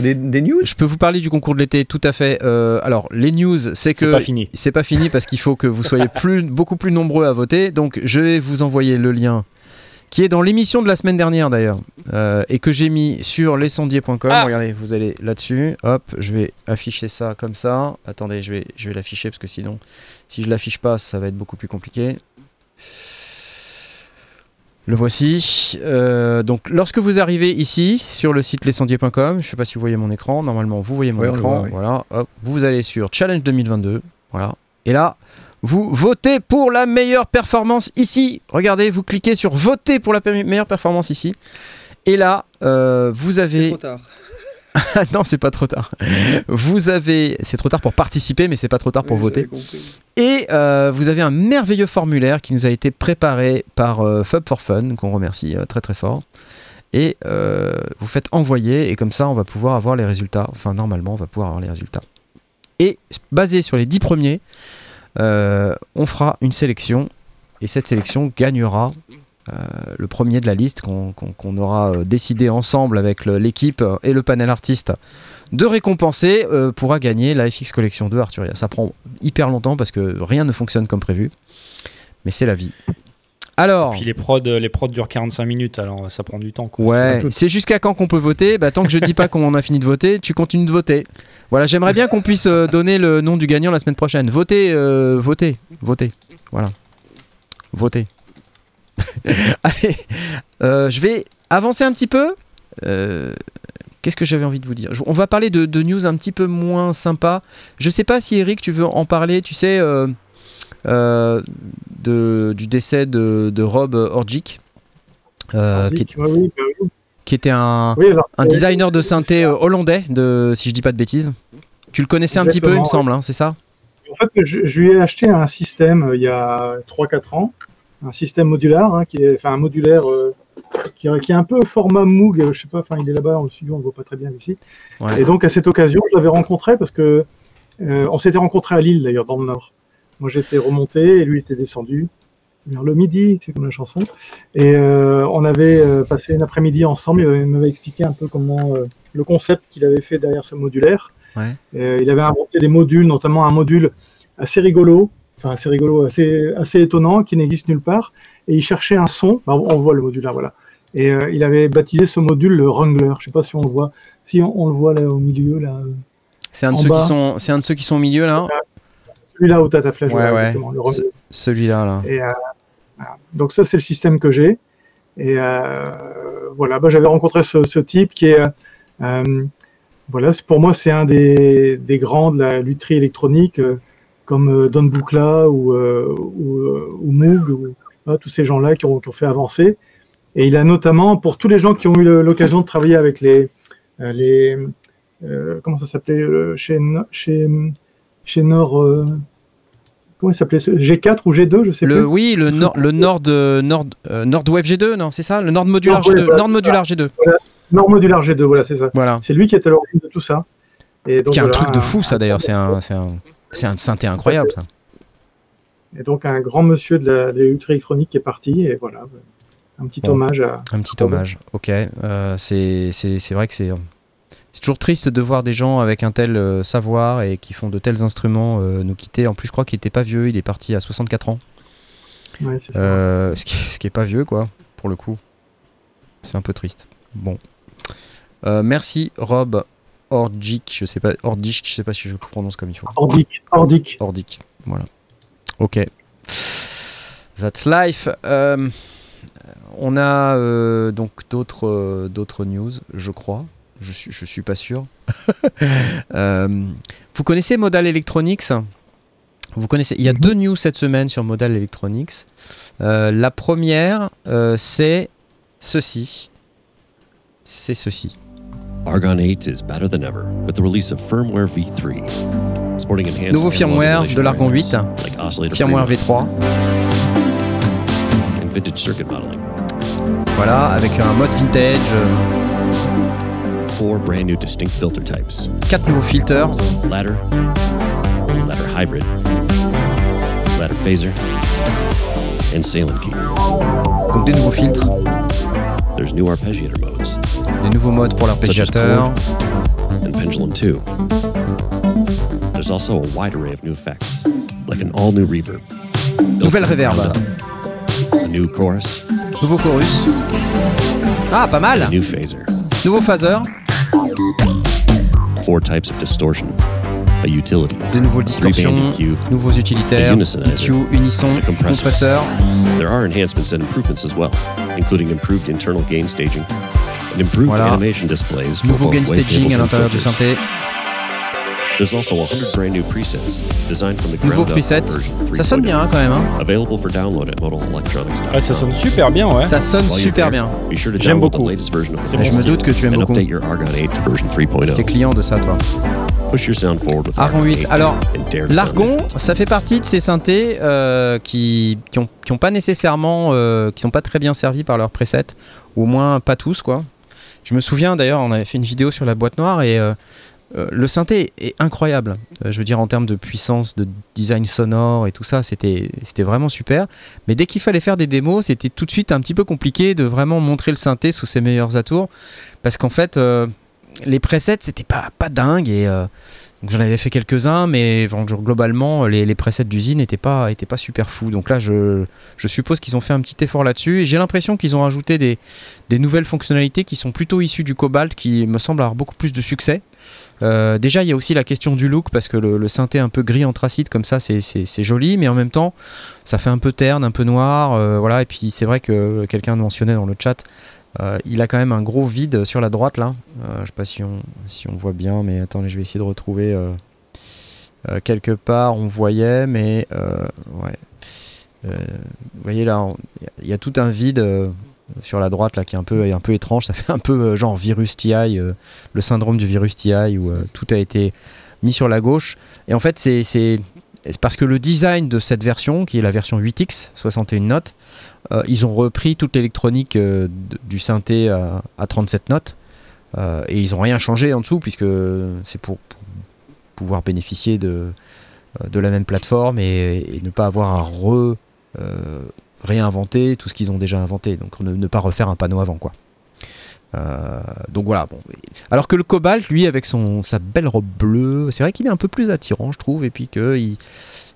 Speaker 2: Des, des news?
Speaker 1: Je peux vous parler du concours de l'été, tout à fait. Euh, alors, les news, c'est
Speaker 3: C'est
Speaker 1: que
Speaker 3: pas fini.
Speaker 1: c'est pas fini parce qu'il faut que vous soyez plus, beaucoup plus nombreux à voter. Donc, je vais vous envoyer le lien qui est dans l'émission de la semaine dernière d'ailleurs euh, et que j'ai mis sur lesondiers.com.
Speaker 3: Ah.
Speaker 1: Regardez, vous allez là-dessus. Hop, je vais afficher ça comme ça. Attendez, je vais, je vais l'afficher parce que sinon, si je l'affiche pas, ça va être beaucoup plus compliqué. Le voici. Euh, donc, lorsque vous arrivez ici sur le site lescendiers.com, je sais pas si vous voyez mon écran. Normalement, vous voyez mon
Speaker 2: Ouais,
Speaker 1: écran.
Speaker 2: voit, oui.
Speaker 1: Voilà. Hop, vous allez sur Challenge 2022. Voilà. Et là, vous votez pour la meilleure performance ici. Regardez, vous cliquez sur voter pour la meilleure performance ici. Et là, euh, vous
Speaker 4: C'est
Speaker 1: avez.
Speaker 4: trop tard.
Speaker 1: Ah non, c'est pas trop tard. Vous avez. C'est trop tard pour participer, mais c'est pas trop tard pour
Speaker 4: Oui,
Speaker 1: voter. Et euh, vous avez un merveilleux formulaire qui nous a été préparé par euh, Fub for Fun, qu'on remercie euh, très très fort. Et vous faites envoyer, et comme ça, on va pouvoir avoir les résultats. Enfin, normalement, on va pouvoir avoir les résultats. Et basé sur les 10 premiers, on fera une sélection. Et cette sélection gagnera euh, le premier de la liste qu'on aura euh, décidé ensemble avec l'équipe euh, et le panel artiste de récompenser euh, pourra gagner la FX Collection 2 Arturia. Ça prend hyper longtemps parce que rien ne fonctionne comme prévu. Mais c'est la vie. Alors,
Speaker 3: Puis les prods, les prods durent 45 minutes, alors ça prend du temps. quoi.
Speaker 1: ouais, c'est jusqu'à quand qu'on peut voter? Bah, Tant que je dis pas qu'on a fini de voter, tu continues de voter. Voilà, j'aimerais bien qu'on puisse euh, donner le nom du gagnant la semaine prochaine. Votez, votez, votez. Voilà. Votez. Allez, euh, je vais avancer un petit peu. Euh, Qu'est-ce que j'avais envie de vous dire? On va parler de, de news un petit peu moins sympa. Je sais pas si Eric, tu veux en parler. Tu sais, euh, de, du décès de, de Rob Orgic, qui,
Speaker 5: oui, bah oui.
Speaker 1: qui était un,
Speaker 5: Oui, alors,
Speaker 1: un designer de synthé hollandais, de, si je dis pas de bêtises. Tu le connaissais un petit peu, il me semble, hein, c'est ça?
Speaker 5: En fait, je, je lui ai acheté un système il y a 3-4 ans, un système modulaire, hein, qui est, enfin un modulaire euh, qui, qui est un peu format Moog, je sais pas, enfin il est là-bas le studio, on le voit pas très bien ici.
Speaker 1: Ouais.
Speaker 5: Et donc à cette occasion, je l'avais rencontré parce que euh, on s'était rencontré à Lille d'ailleurs, dans le Nord. Moi j'étais remonté et lui était descendu vers le midi, c'est comme la chanson. Et euh, on avait passé une après-midi ensemble. Il m'avait- expliqué un peu comment le concept qu'il avait fait derrière ce modulaire.
Speaker 1: Ouais.
Speaker 5: Il avait inventé des modules, notamment un module assez rigolo, enfin assez rigolo, assez, assez étonnant, qui n'existe nulle part. Et il cherchait un son. Bah, on voit le module là, voilà. Et euh, il avait baptisé ce module le Wrangler. Je sais pas si on le voit. Si on, on le voit là au milieu, là, euh,
Speaker 1: C'est un, de ceux
Speaker 5: bas.
Speaker 1: qui sont- c'est un de ceux qui sont au milieu, là
Speaker 5: celui-là au Tata Flash.
Speaker 1: Ouais, ouais. Celui-là, là.
Speaker 5: Et, euh, voilà. Donc ça, c'est le système que j'ai. Et euh, voilà, bah, j'avais rencontré ce, ce type qui est, voilà, c'est- pour moi, c'est un des, des grands de la lutherie électronique, euh, comme euh, Don Buchla ou, euh, ou, euh, ou Moog, ou, voilà, tous ces gens-là qui ont, qui ont fait avancer. Et il a notamment, pour tous les gens qui ont eu l'occasion de travailler avec les, les comment ça s'appelait chez, chez, chez Nord, comment il s'appelait ce- G4 ou G2, je sais
Speaker 1: Le,
Speaker 5: plus.
Speaker 1: oui, le, nord, le Nord, euh, Nord, euh, Nordwave G2, non, c'est ça Le Nord Modular
Speaker 5: Nord, ouais,
Speaker 1: G2.
Speaker 5: voilà,
Speaker 1: Nord Modular G2.
Speaker 5: Nord Modular G2, voilà, c'est ça.
Speaker 1: Voilà.
Speaker 5: C'est lui qui est à l'origine de tout ça. Et donc,
Speaker 1: Qui est un
Speaker 5: voilà,
Speaker 1: truc de fou, ça, d'ailleurs. C'est un, c'est un, c'est un synthé incroyable, ça.
Speaker 5: Et donc, un grand monsieur de la, de électronique est parti. Et voilà, un petit
Speaker 1: Bon.
Speaker 5: hommage à.
Speaker 1: Un petit hommage. Ok. Euh, c'est, vrai que c'est, c'est toujours triste de voir des gens avec un tel euh, savoir et qui font de tels instruments euh, nous quitter. En plus, je crois qu'il était pas vieux, il est parti à 64 ans.
Speaker 5: Ouais, c'est ça.
Speaker 1: Ce, qui, ce qui est pas vieux, quoi, pour le coup. C'est un peu triste. Bon. Euh, merci, Rob Ordic. Je sais pas, Ordic, je sais pas si je prononce comme il faut.
Speaker 5: Ordic, Ordic.
Speaker 1: Ordic. Voilà. Ok. That's life. Euh, on a euh, donc d'autres euh, d'autres news, je crois. Je suis, je suis pas sûr. Vous connaissez Modal Electronics? Vous connaissez Il y a deux news cette semaine sur Modal Electronics. La première, c'est ceci. C'est ceci.
Speaker 7: Argon 8 is better than ever with the release of firmware v3. Sporting enhanced
Speaker 1: Nouveau firmware de l'Argon 8,
Speaker 7: like
Speaker 1: firmware V3.
Speaker 7: and vintage circuit modeling.
Speaker 1: Voilà, avec un mode vintage, euh,
Speaker 7: Four brand new distinct filter types:
Speaker 1: quatre nouveaux filters,
Speaker 7: ladder, ladder hybrid, ladder phaser, and Salem key.
Speaker 1: donc des nouveaux filtres,
Speaker 7: There's new arpeggiator modes
Speaker 1: des nouveaux modes pour l'arpégiateur.
Speaker 7: and Pendulum 2. There's also a wide array of new effects, like an all-new reverb,
Speaker 1: Nouvelle reverb.
Speaker 7: a new chorus,
Speaker 1: Nouveau chorus. Ah, pas mal.
Speaker 7: a new phaser,
Speaker 1: Nouveau phaser,
Speaker 7: four types of distortion, a utility,
Speaker 1: de nouvelles distorsions,
Speaker 7: EQ.
Speaker 1: nouveaux utilitaires. EQ, unisson,
Speaker 7: A compressor.
Speaker 1: compresseur,
Speaker 7: There are enhancements and improvements as well, including improved internal gain staging and improved
Speaker 1: Voilà.
Speaker 7: animation displays for
Speaker 1: nouveau
Speaker 7: both
Speaker 1: gain staging à
Speaker 7: and
Speaker 1: l'intérieur du synthé,
Speaker 7: There's also 100 brand new presets designed from the
Speaker 1: nouveau
Speaker 7: ground up
Speaker 1: preset. Ça sonne
Speaker 7: 3.0,
Speaker 1: bien hein, quand même. hein.
Speaker 7: Available for download at modalelectronics.com.
Speaker 3: Ouais, ça sonne super bien, ouais.
Speaker 1: Ça sonne super bien.
Speaker 7: Be sure to
Speaker 3: J'aime beaucoup.
Speaker 7: latest version of the
Speaker 3: C'est
Speaker 1: Ah, je me doute que tu aimes beaucoup.
Speaker 7: update your Argon 8 to version 3.0.
Speaker 1: T'es client de ça, toi.
Speaker 7: Push your sound forward with
Speaker 1: Argon 8. Alors, L'argon, ça fait partie de ces synthés euh, qui, qui, ont, qui ont pas nécessairement, euh, qui sont pas très bien servis par leurs presets, ou au moins pas tous quoi. Je me souviens d'ailleurs, on avait fait une vidéo sur la boîte noire et euh, euh, le synthé est incroyable. Je veux dire en termes de puissance, de design sonore et tout ça, c'était c'était vraiment super. Mais dès qu'il fallait faire des démos, c'était tout de suite un petit peu compliqué de vraiment montrer le synthé sous ses meilleurs atours, parce qu'en fait, euh, les presets c'était pas pas dingue et euh, j'en avais fait quelques-uns, mais globalement, les, les presets d'usine n'étaient pas, étaient pas super fous. Donc là, je, suppose qu'ils ont fait un petit effort là-dessus. J'ai l'impression qu'ils ont rajouté des, nouvelles fonctionnalités qui sont plutôt issues du Cobalt, qui me semble avoir beaucoup plus de succès. Euh, déjà, il y a aussi la question du look, parce que le, synthé un peu gris anthracite comme ça, c'est joli, mais en même temps, ça fait un peu terne, un peu noir. euh, voilà. Et puis, c'est vrai que quelqu'un mentionnait dans le chat, euh, il a quand même un gros vide sur la droite là. Euh, je sais pas si on, voit bien, mais attendez, je vais essayer de retrouver. euh, euh, quelque part, on voyait, mais ouais. Vous voyez là, il y a- tout un vide sur la droite là qui est un peu, un peu étrange. Ça fait un peu genre virus TI, le syndrome du virus TI où tout a été mis sur la gauche. Et en fait, c'est parce que le design de cette version, qui est la version 8X, 61 notes, euh, ils ont repris toute l'électronique euh, du synthé à, à 37 notes. Euh, et ils n'ont rien changé en dessous, puisque c'est pour, pouvoir bénéficier de, la même plateforme et, ne pas avoir à réinventer tout ce qu'ils ont déjà inventé. Donc ne, pas refaire un panneau avant. quoi. Donc voilà. Bon. Alors que le Cobalt, lui, avec son, sa belle robe bleue, c'est vrai qu'il est un peu plus attirant, je trouve, et puis qu'il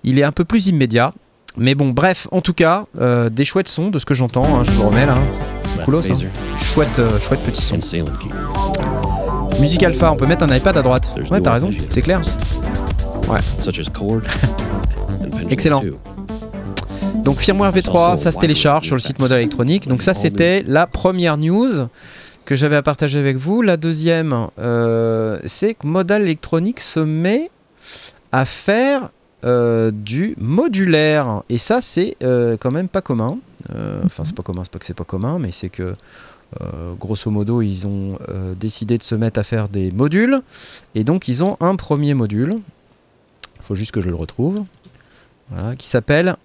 Speaker 1: il est un peu plus immédiat. Mais bon, bref, en tout cas, euh, des chouettes sons de ce que j'entends, hein, je vous remets là.
Speaker 7: Ladder
Speaker 1: coolos, hein.
Speaker 7: phaser
Speaker 1: Chouette, euh, chouette petit son. Musique Alpha, on peut mettre un iPad à droite. Ouais, t'as raison, c'est clair.
Speaker 7: modes, Such as chord and Pendulum
Speaker 1: Excellent.
Speaker 7: 2.
Speaker 1: Donc firmware V3, ça se télécharge sur le site Model Electronics. Donc ça c'était la première news que j'avais à partager avec vous. La deuxième, euh, c'est que Model Electronics se met à faire euh, du modulaire. Et ça c'est euh, quand même pas commun. Euh, Enfin c'est pas commun, c'est pas que c'est pas commun, mais c'est que grosso modo ils ont décidé de se mettre à faire des modules. Et donc ils ont un premier module. Il faut juste que je le retrouve. Qui s'appelle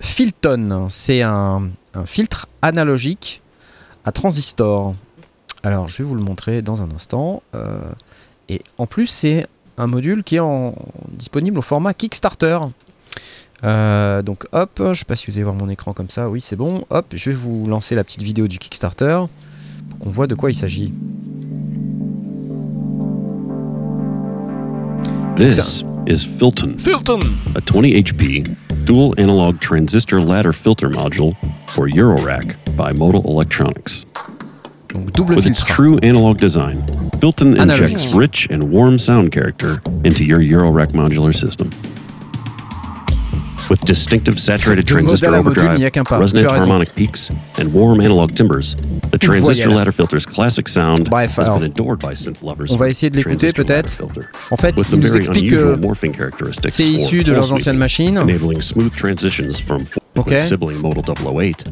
Speaker 1: Filton, c'est un, filtre analogique à transistor. Alors, je vais vous le montrer dans un instant. Et en plus, c'est un module qui est en, disponible au format Kickstarter. Euh, donc hop, je sais pas si vous allez voir mon écran comme ça, oui c'est bon, hop, je vais vous lancer la petite vidéo du Kickstarter pour qu'on voit de quoi il s'agit.
Speaker 7: This is Filton.
Speaker 1: Filton!
Speaker 7: A 20 HP dual analog transistor ladder filter module for Eurorack by Modal Electronics.
Speaker 1: Donc double
Speaker 7: With its true analog design,
Speaker 1: Analog.
Speaker 7: injects rich and warm sound character into your Eurorack modular system. With distinctive saturated transistor
Speaker 1: modèle à module, il
Speaker 7: overdrive,
Speaker 1: n'y a qu'un pas.
Speaker 7: resonant
Speaker 1: as raison.
Speaker 7: harmonic peaks, and warm analog timbres, the transistor
Speaker 1: voyelle.
Speaker 7: ladder filter's classic sound
Speaker 1: Bref,
Speaker 7: has
Speaker 1: alors,
Speaker 7: been adored by synth lovers.
Speaker 1: on va essayer de l'écouter,
Speaker 7: transistor ladder
Speaker 1: peut-être.
Speaker 7: filter.
Speaker 1: En fait,
Speaker 7: With some
Speaker 1: nous
Speaker 7: very
Speaker 1: explique
Speaker 7: unusual
Speaker 1: que
Speaker 7: morphing characteristics
Speaker 1: c'est issu de
Speaker 7: pulse
Speaker 1: leurs anciennes machines.
Speaker 7: enabling smooth transitions from
Speaker 1: Ok.
Speaker 7: with sibling modal 008,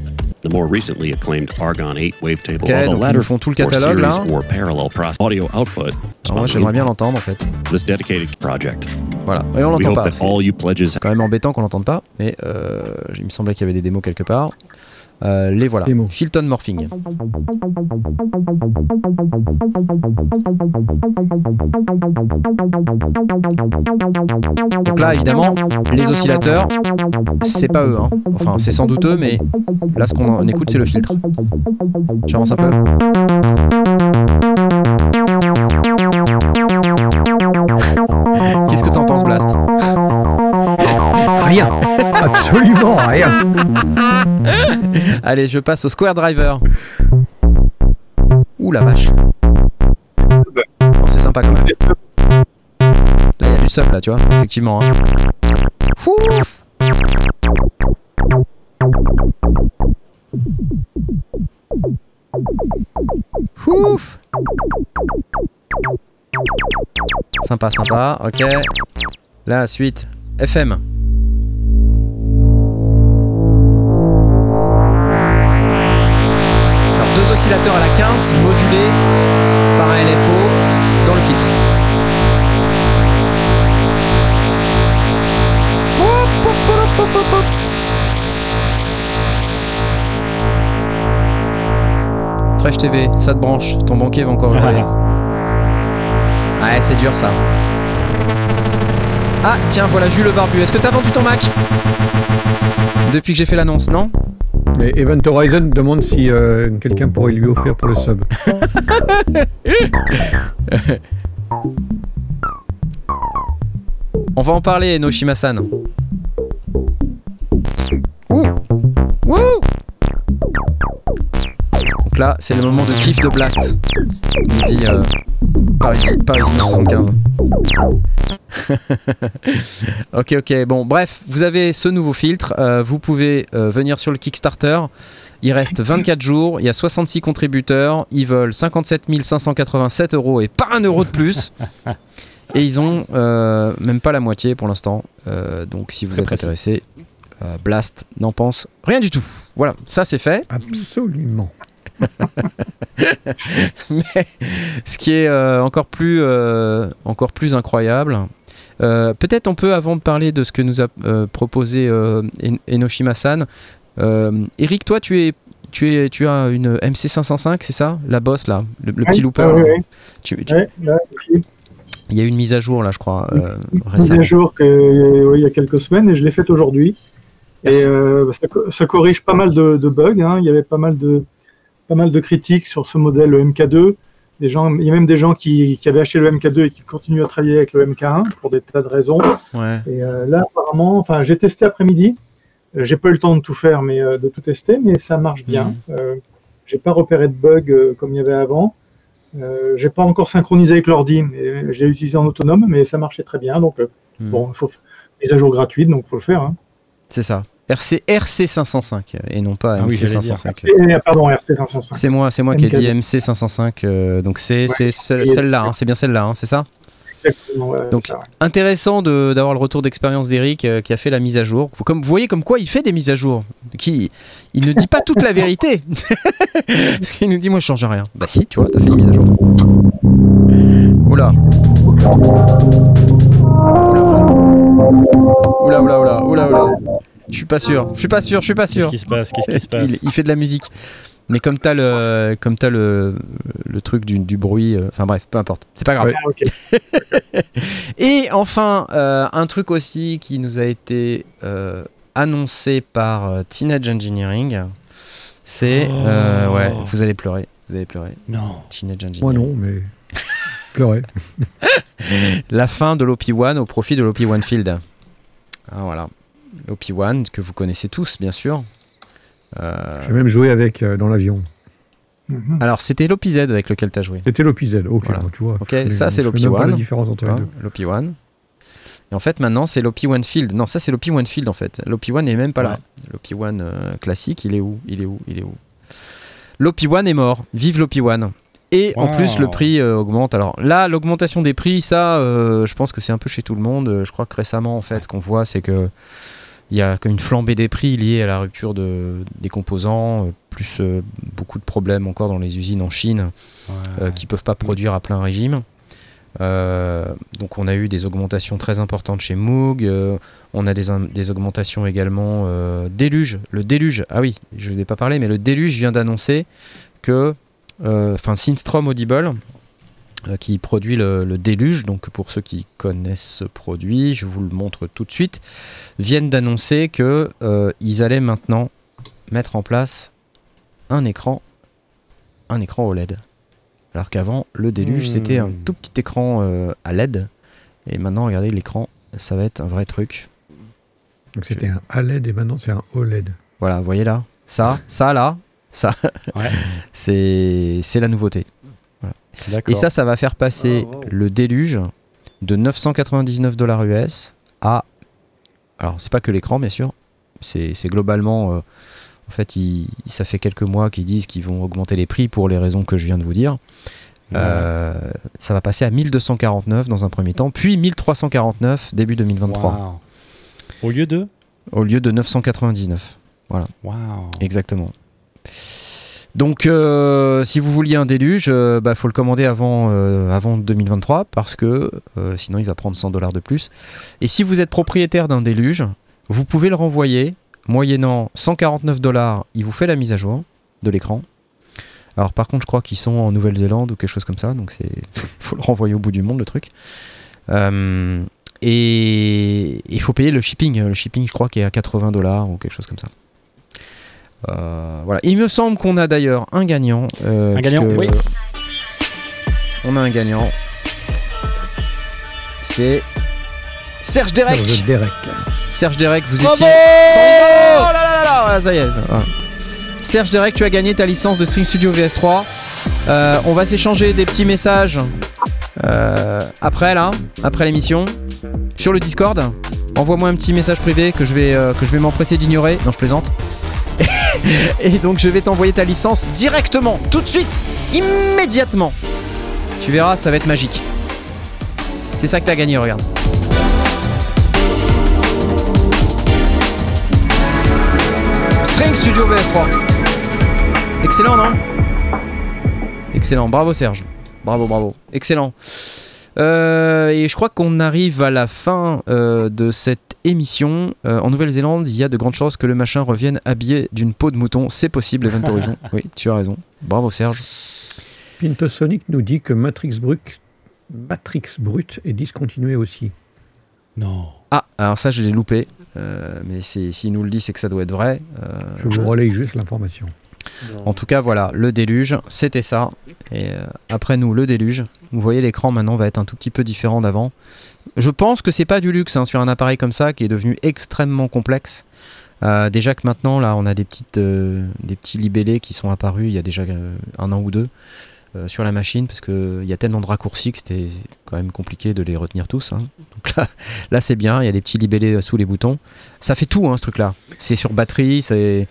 Speaker 7: the more recently acclaimed Argon 8 wavetable or the latter
Speaker 1: font tout le catalogue, là.
Speaker 7: series or parallel process audio output.
Speaker 1: Alors moi, j'aimerais bien l'entendre en fait.
Speaker 7: This dedicated project.
Speaker 1: Voilà. Et on l'entend pas. C'est
Speaker 7: all you pledges
Speaker 1: quand même embêtant qu'on l'entende pas, mais euh, il me semblait qu'il y avait des démos quelque part. Euh, les voilà. Filton Morphing. Donc là, évidemment, les oscillateurs, c'est pas eux. hein. Enfin, c'est sans doute eux, mais là, ce qu'on écoute, c'est le filtre. J'avance un peu.
Speaker 2: Absolument rien.
Speaker 1: Allez, je passe au Square Driver. Ouh la vache. Bon, c'est sympa quand même. Là, il y a du sub, là, tu vois, effectivement. hein. Ouf. Sympa, sympa, ok. La suite, FM. Oscillateurs à la quinte modulés par un LFO dans le filtre. Fresh TV, ça te branche, ton banquier va encore hurler. Ouais, c'est dur ça. Ah, tiens, voilà Jules le Barbu. Est-ce que t'as vendu ton Mac? Depuis que j'ai fait l'annonce, non?
Speaker 2: Et Event Horizon demande si euh, quelqu'un pourrait lui offrir pour le sub.
Speaker 1: On va en parler, Noshima-san. Ouh. Wouh. Donc là, c'est le moment de kiff de Blast. Il dit euh, Paris, Paris 75. ok, ok. Bon, bref, vous avez ce nouveau filtre. euh, vous pouvez euh, venir sur le Kickstarter. Il reste 24 jours. Il y a 66 contributeurs. Ils veulent 57 587 euros et pas un euro de plus. Et ils ont euh, même pas la moitié pour l'instant. Euh, donc si vous êtes
Speaker 3: précis.
Speaker 1: intéressé, euh, Blast n'en pense rien du tout. Voilà, ça c'est fait.
Speaker 2: Absolument.
Speaker 1: Mais ce qui est euh, encore, plus, euh, encore plus incroyable, euh, peut-être on peut, avant de parler de ce que nous a euh, proposé euh, En- Enoshima-san, Eric, toi tu es... Tu, es, tu as une MC505, c'est ça? La boss là, le, le petit
Speaker 5: Oui,
Speaker 1: looper.
Speaker 5: oui, oui.
Speaker 1: Tu- tu-
Speaker 5: Ouais, là, aussi,
Speaker 1: Il y a eu une mise à jour là, je crois, euh,
Speaker 5: mise à jour que, oui, il y a quelques semaines et je l'ai faite aujourd'hui. Et euh, ça, co- ça corrige pas mal de, de bugs. hein. Il y avait pas mal de, pas mal de critiques sur ce modèle MK2. Des gens, il y a même des gens qui, qui avaient acheté le MK2 et qui continuent à travailler avec le MK1 pour des tas de raisons.
Speaker 1: Ouais.
Speaker 5: Et euh, là, apparemment, enfin, j'ai testé après-midi. Euh, J'ai pas eu le temps de tout faire, mais euh, de tout tester, mais ça marche bien. Euh, j'ai pas repéré de bug euh, comme il y avait avant. J'ai pas encore synchronisé avec l'ordi, je l'ai utilisé en autonome, mais ça marchait très bien. Donc,
Speaker 1: Hmm.
Speaker 5: bon, il faut mise à jour gratuite, donc faut le faire. Hein.
Speaker 1: C'est ça. RC, RC505 et non pas
Speaker 3: Ah oui, j'allais
Speaker 1: MC505.
Speaker 5: Et, pardon, RC 505.
Speaker 1: C'est moi, c'est moi qui ai
Speaker 5: MK2.
Speaker 1: dit MC505. euh, donc c'est celle-là, hein, c'est bien celle-là, hein, c'est ça
Speaker 5: Exactement, ouais,
Speaker 1: Donc,
Speaker 5: c'est ça, ouais.
Speaker 1: Intéressant de- d'avoir le retour d'expérience d'Eric euh, qui a fait la mise à jour. Comme vous voyez, comme quoi il fait des mises à jour. Qui, il ne dit pas toute la vérité. Parce qu'il nous dit moi je change rien. Bah si, tu vois, t'as fait une mise à jour. Oula. Oula, oula, oula, oula, oula. Je suis pas sûr, je suis pas sûr, je suis pas
Speaker 3: Qu'est-ce
Speaker 1: sûr.
Speaker 3: qui se passe Qu'est-ce qui se passe
Speaker 1: Il, il fait de la musique. Mais comme t'as le, comme t'as le, le truc du, du bruit, euh, enfin bref, peu importe, c'est pas grave.
Speaker 2: Ouais.
Speaker 5: Ah.
Speaker 1: Et enfin, euh, un truc aussi qui nous a été euh, annoncé par Teenage Engineering, c'est, euh,
Speaker 3: Oh.
Speaker 1: ouais, vous allez pleurer, vous allez pleurer.
Speaker 3: Non.
Speaker 1: Teenage
Speaker 2: Moi non, mais pleurer.
Speaker 1: La fin de l'OP1 au profit de l'OP1 Field. Ah, voilà. L'OP1 que vous connaissez tous, bien sûr. Euh,
Speaker 2: J'ai même joué avec euh, dans l'avion.
Speaker 5: Mhm.
Speaker 1: alors, c'était l'OPZ avec lequel tu as joué.
Speaker 2: C'était l'OPZ. Ok,
Speaker 1: Voilà.
Speaker 2: tu vois.
Speaker 1: Ça, c'est
Speaker 2: je fais même pas
Speaker 1: l'OP1,
Speaker 2: la différence entre les
Speaker 1: vois,
Speaker 2: deux.
Speaker 1: L'OP1. Et en fait, maintenant, c'est l'OP1 Field. Non, ça, c'est l'OP1 Field, en fait. L'OP1 n'est même pas là. L'OP1 euh, classique, il est où? Il est où? Il est où? L'OP1 est mort. Vive l'OP1. Et en plus, le prix euh, augmente. Alors là, l'augmentation des prix, ça, euh, je pense que c'est un peu chez tout le monde. Je crois que récemment, en fait, ce qu'on voit, c'est que il y a comme une flambée des prix liée à la rupture de, des composants, euh, plus euh, beaucoup de problèmes encore dans les usines en Chine euh, qui peuvent pas produire à plein régime. Euh, donc on a eu des augmentations très importantes chez Moog. on a des, des augmentations également. déluge, le déluge. Ah oui, je ne vous ai pas parlé, mais le déluge vient d'annoncer que, enfin, Synstrom Audible, qui produit le, le déluge. Donc pour ceux qui connaissent ce produit, je vous le montre tout de suite, viennent d'annoncer que euh, ils allaient maintenant mettre en place un écran, un écran OLED. Alors qu'avant, le déluge,
Speaker 3: Hmm.
Speaker 1: c'était un tout petit écran euh, à LED. Et maintenant, regardez, l'écran, ça va être un vrai truc.
Speaker 2: Donc c'était un ALED et maintenant c'est un OLED.
Speaker 1: Voilà, vous voyez là? Ça, ça là, ça,
Speaker 3: Ouais.
Speaker 1: c'est c'est la nouveauté. Et ça, ça va faire passer
Speaker 4: Oh, wow.
Speaker 1: le déluge de 999 dollars US à. Alors, c'est pas que l'écran, bien sûr. C'est c'est globalement. euh, en fait, il- ça fait quelques mois qu'ils disent qu'ils vont augmenter les prix pour les raisons que je viens de vous dire. Euh, ça va passer à 1249 dans un premier temps, puis 1349 début 2023,
Speaker 3: Wow. Au lieu de
Speaker 1: au lieu de 999.
Speaker 3: Waouh.
Speaker 1: Exactement. Donc, euh, si vous vouliez un déluge, il bah, faut le commander avant, euh, avant 2023 parce que euh, sinon il va prendre 100 dollars de plus. Et si vous êtes propriétaire d'un déluge, vous pouvez le renvoyer moyennant 149 dollars. Il vous fait la mise à jour de l'écran. Alors, par contre, je crois qu'ils sont en Nouvelle-Zélande ou quelque chose comme ça, donc c'est faut le renvoyer au bout du monde le truc. Euh, et il faut payer le shipping. Le shipping, je crois, qui est à 80 dollars ou quelque chose comme ça. Euh, voilà. Il me semble qu'on a d'ailleurs un gagnant. euh,
Speaker 3: Un gagnant, oui.
Speaker 1: On a un gagnant. C'est Serge Derek.
Speaker 2: Serge Derek.
Speaker 1: Serge Derek, vous
Speaker 3: Bravo
Speaker 1: étiez. Oh là là là ça y est. ouais. Serge Derek, tu as gagné ta licence de String Studio VS3. Euh, on va s'échanger des petits messages euh, après là, après l'émission, sur le Discord. Envoie-moi un petit message privé que je vais, euh, que je vais m'empresser d'ignorer. Non, je plaisante. Et donc je vais t'envoyer ta licence directement, tout de suite, immédiatement. Tu verras, ça va être magique. C'est ça que t'as gagné, regarde. String Studio VS3. Excellent, non? Excellent, bravo Serge. Bravo, bravo. Excellent. Euh, et je crois qu'on arrive à la fin euh, de cette émission. Euh, en Nouvelle-Zélande, il y a de grandes chances que le machin revienne habillé d'une peau de mouton. C'est possible, Event Horizon. Oui, tu as raison. Bravo Serge.
Speaker 2: Pintosonic nous dit que Matrix Brut, Matrix Brut est discontinué aussi.
Speaker 3: Non.
Speaker 1: Ah, alors ça, je l'ai loupé. Euh, mais s'il nous le dit, c'est que ça doit être vrai. Euh,
Speaker 2: Je vous relaye juste l'information.
Speaker 1: En tout cas, voilà, le déluge, c'était ça. Et euh, après nous, le déluge. Vous voyez, l'écran maintenant va être un tout petit peu différent d'avant. Je pense que c'est pas du luxe hein, sur un appareil comme ça qui est devenu extrêmement complexe. Euh, déjà que maintenant, là, on a des, petites, euh, des petits libellés qui sont apparus il y a déjà euh, un an ou deux euh, sur la machine parce qu'il y a tellement de raccourcis que c'était quand même compliqué de les retenir tous. hein. Donc là, là c'est bien, il y a des petits libellés sous les boutons. Ça fait tout, hein, ce truc-là. C'est sur batterie, c'est.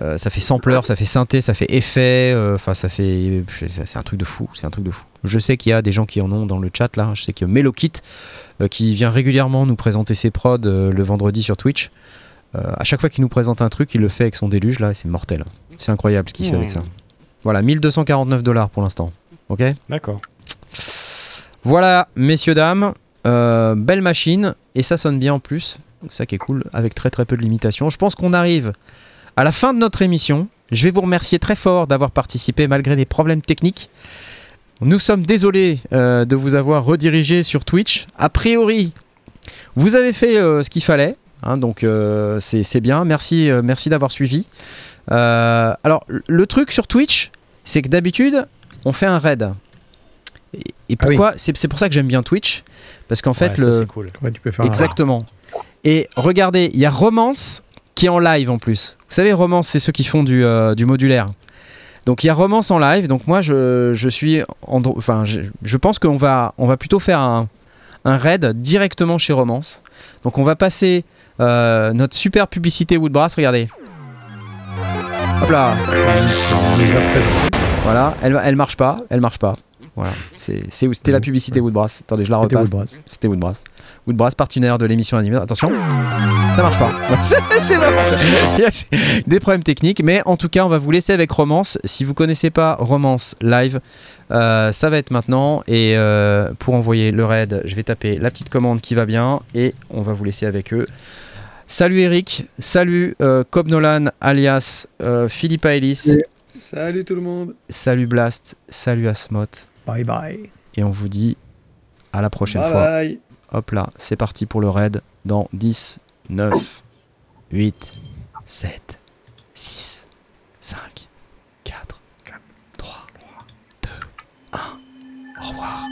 Speaker 1: Euh, ça fait sampler, ça fait synthé, ça fait effet, euh, enfin ça fait, c'est un truc de fou, c'est un truc de fou. Je sais qu'il y a des gens qui en ont dans le chat là. Je sais qu'il y a Melokit euh, qui vient régulièrement nous présenter ses prods euh, le vendredi sur Twitch. À chaque fois qu'il nous présente un truc, il le fait avec son déluge là, c'est mortel. C'est incroyable ce qu'il fait avec ça. Voilà, 1249 dollars pour l'instant. Ok?
Speaker 3: D'accord.
Speaker 1: Voilà, messieurs dames, belle machine et ça sonne bien en plus. Donc ça qui est cool, avec très très peu de limitations. Je pense qu'on arrive à la fin de notre émission. Je vais vous remercier très fort d'avoir participé malgré des problèmes techniques. Nous sommes désolés euh, de vous avoir redirigé sur Twitch. A priori, vous avez fait euh, ce qu'il fallait, hein, donc euh, c'est bien. Merci, merci d'avoir suivi. Alors, le truc sur Twitch, c'est que d'habitude, on fait un raid. Et, et
Speaker 2: Ah oui.
Speaker 1: pourquoi c'est, pour ça que j'aime bien Twitch parce qu'en fait
Speaker 3: Ouais,
Speaker 1: le
Speaker 3: c'est cool.
Speaker 2: Ouais, tu peux faire un-
Speaker 1: exactement. Et regardez, il y a Romance qui est en live en plus. Vous savez, Romance, c'est ceux qui font du, euh, du modulaire. Donc il y a Romance en live. Donc moi, je, je suis, en, enfin, je, je pense qu'on va, on va plutôt faire un, un raid directement chez Romance. Donc on va passer euh, notre super publicité Woodbrass. Regardez. Hop là. Voilà. Elle, elle marche pas. Elle marche pas. Voilà. C'était la publicité Woodbrass. Attendez, je la
Speaker 2: C'était
Speaker 1: repasse.
Speaker 2: Woodbrass.
Speaker 1: C'était Woodbrass. Woodbrass, partenaire de l'émission animée. Attention, ça marche pas. Il y a des problèmes techniques, mais en tout cas, on va vous laisser avec Romance. Si vous connaissez pas Romance live, euh, ça va être maintenant. Et euh, pour envoyer le raid, je vais taper la petite commande qui va bien et on va vous laisser avec eux. Salut Eric, salut euh, Cobb Nolan alias euh, Philippe Ellis,
Speaker 4: Oui. Salut tout le monde.
Speaker 1: salut Blast, salut Asmoth.
Speaker 2: Bye bye.
Speaker 1: Et on vous dit à la prochaine
Speaker 4: bye
Speaker 1: fois.
Speaker 4: bye.
Speaker 1: Hop là, c'est parti pour le raid dans 10, 9, 8, 7, 6, 5, 4, 3, 2, 1. Au revoir.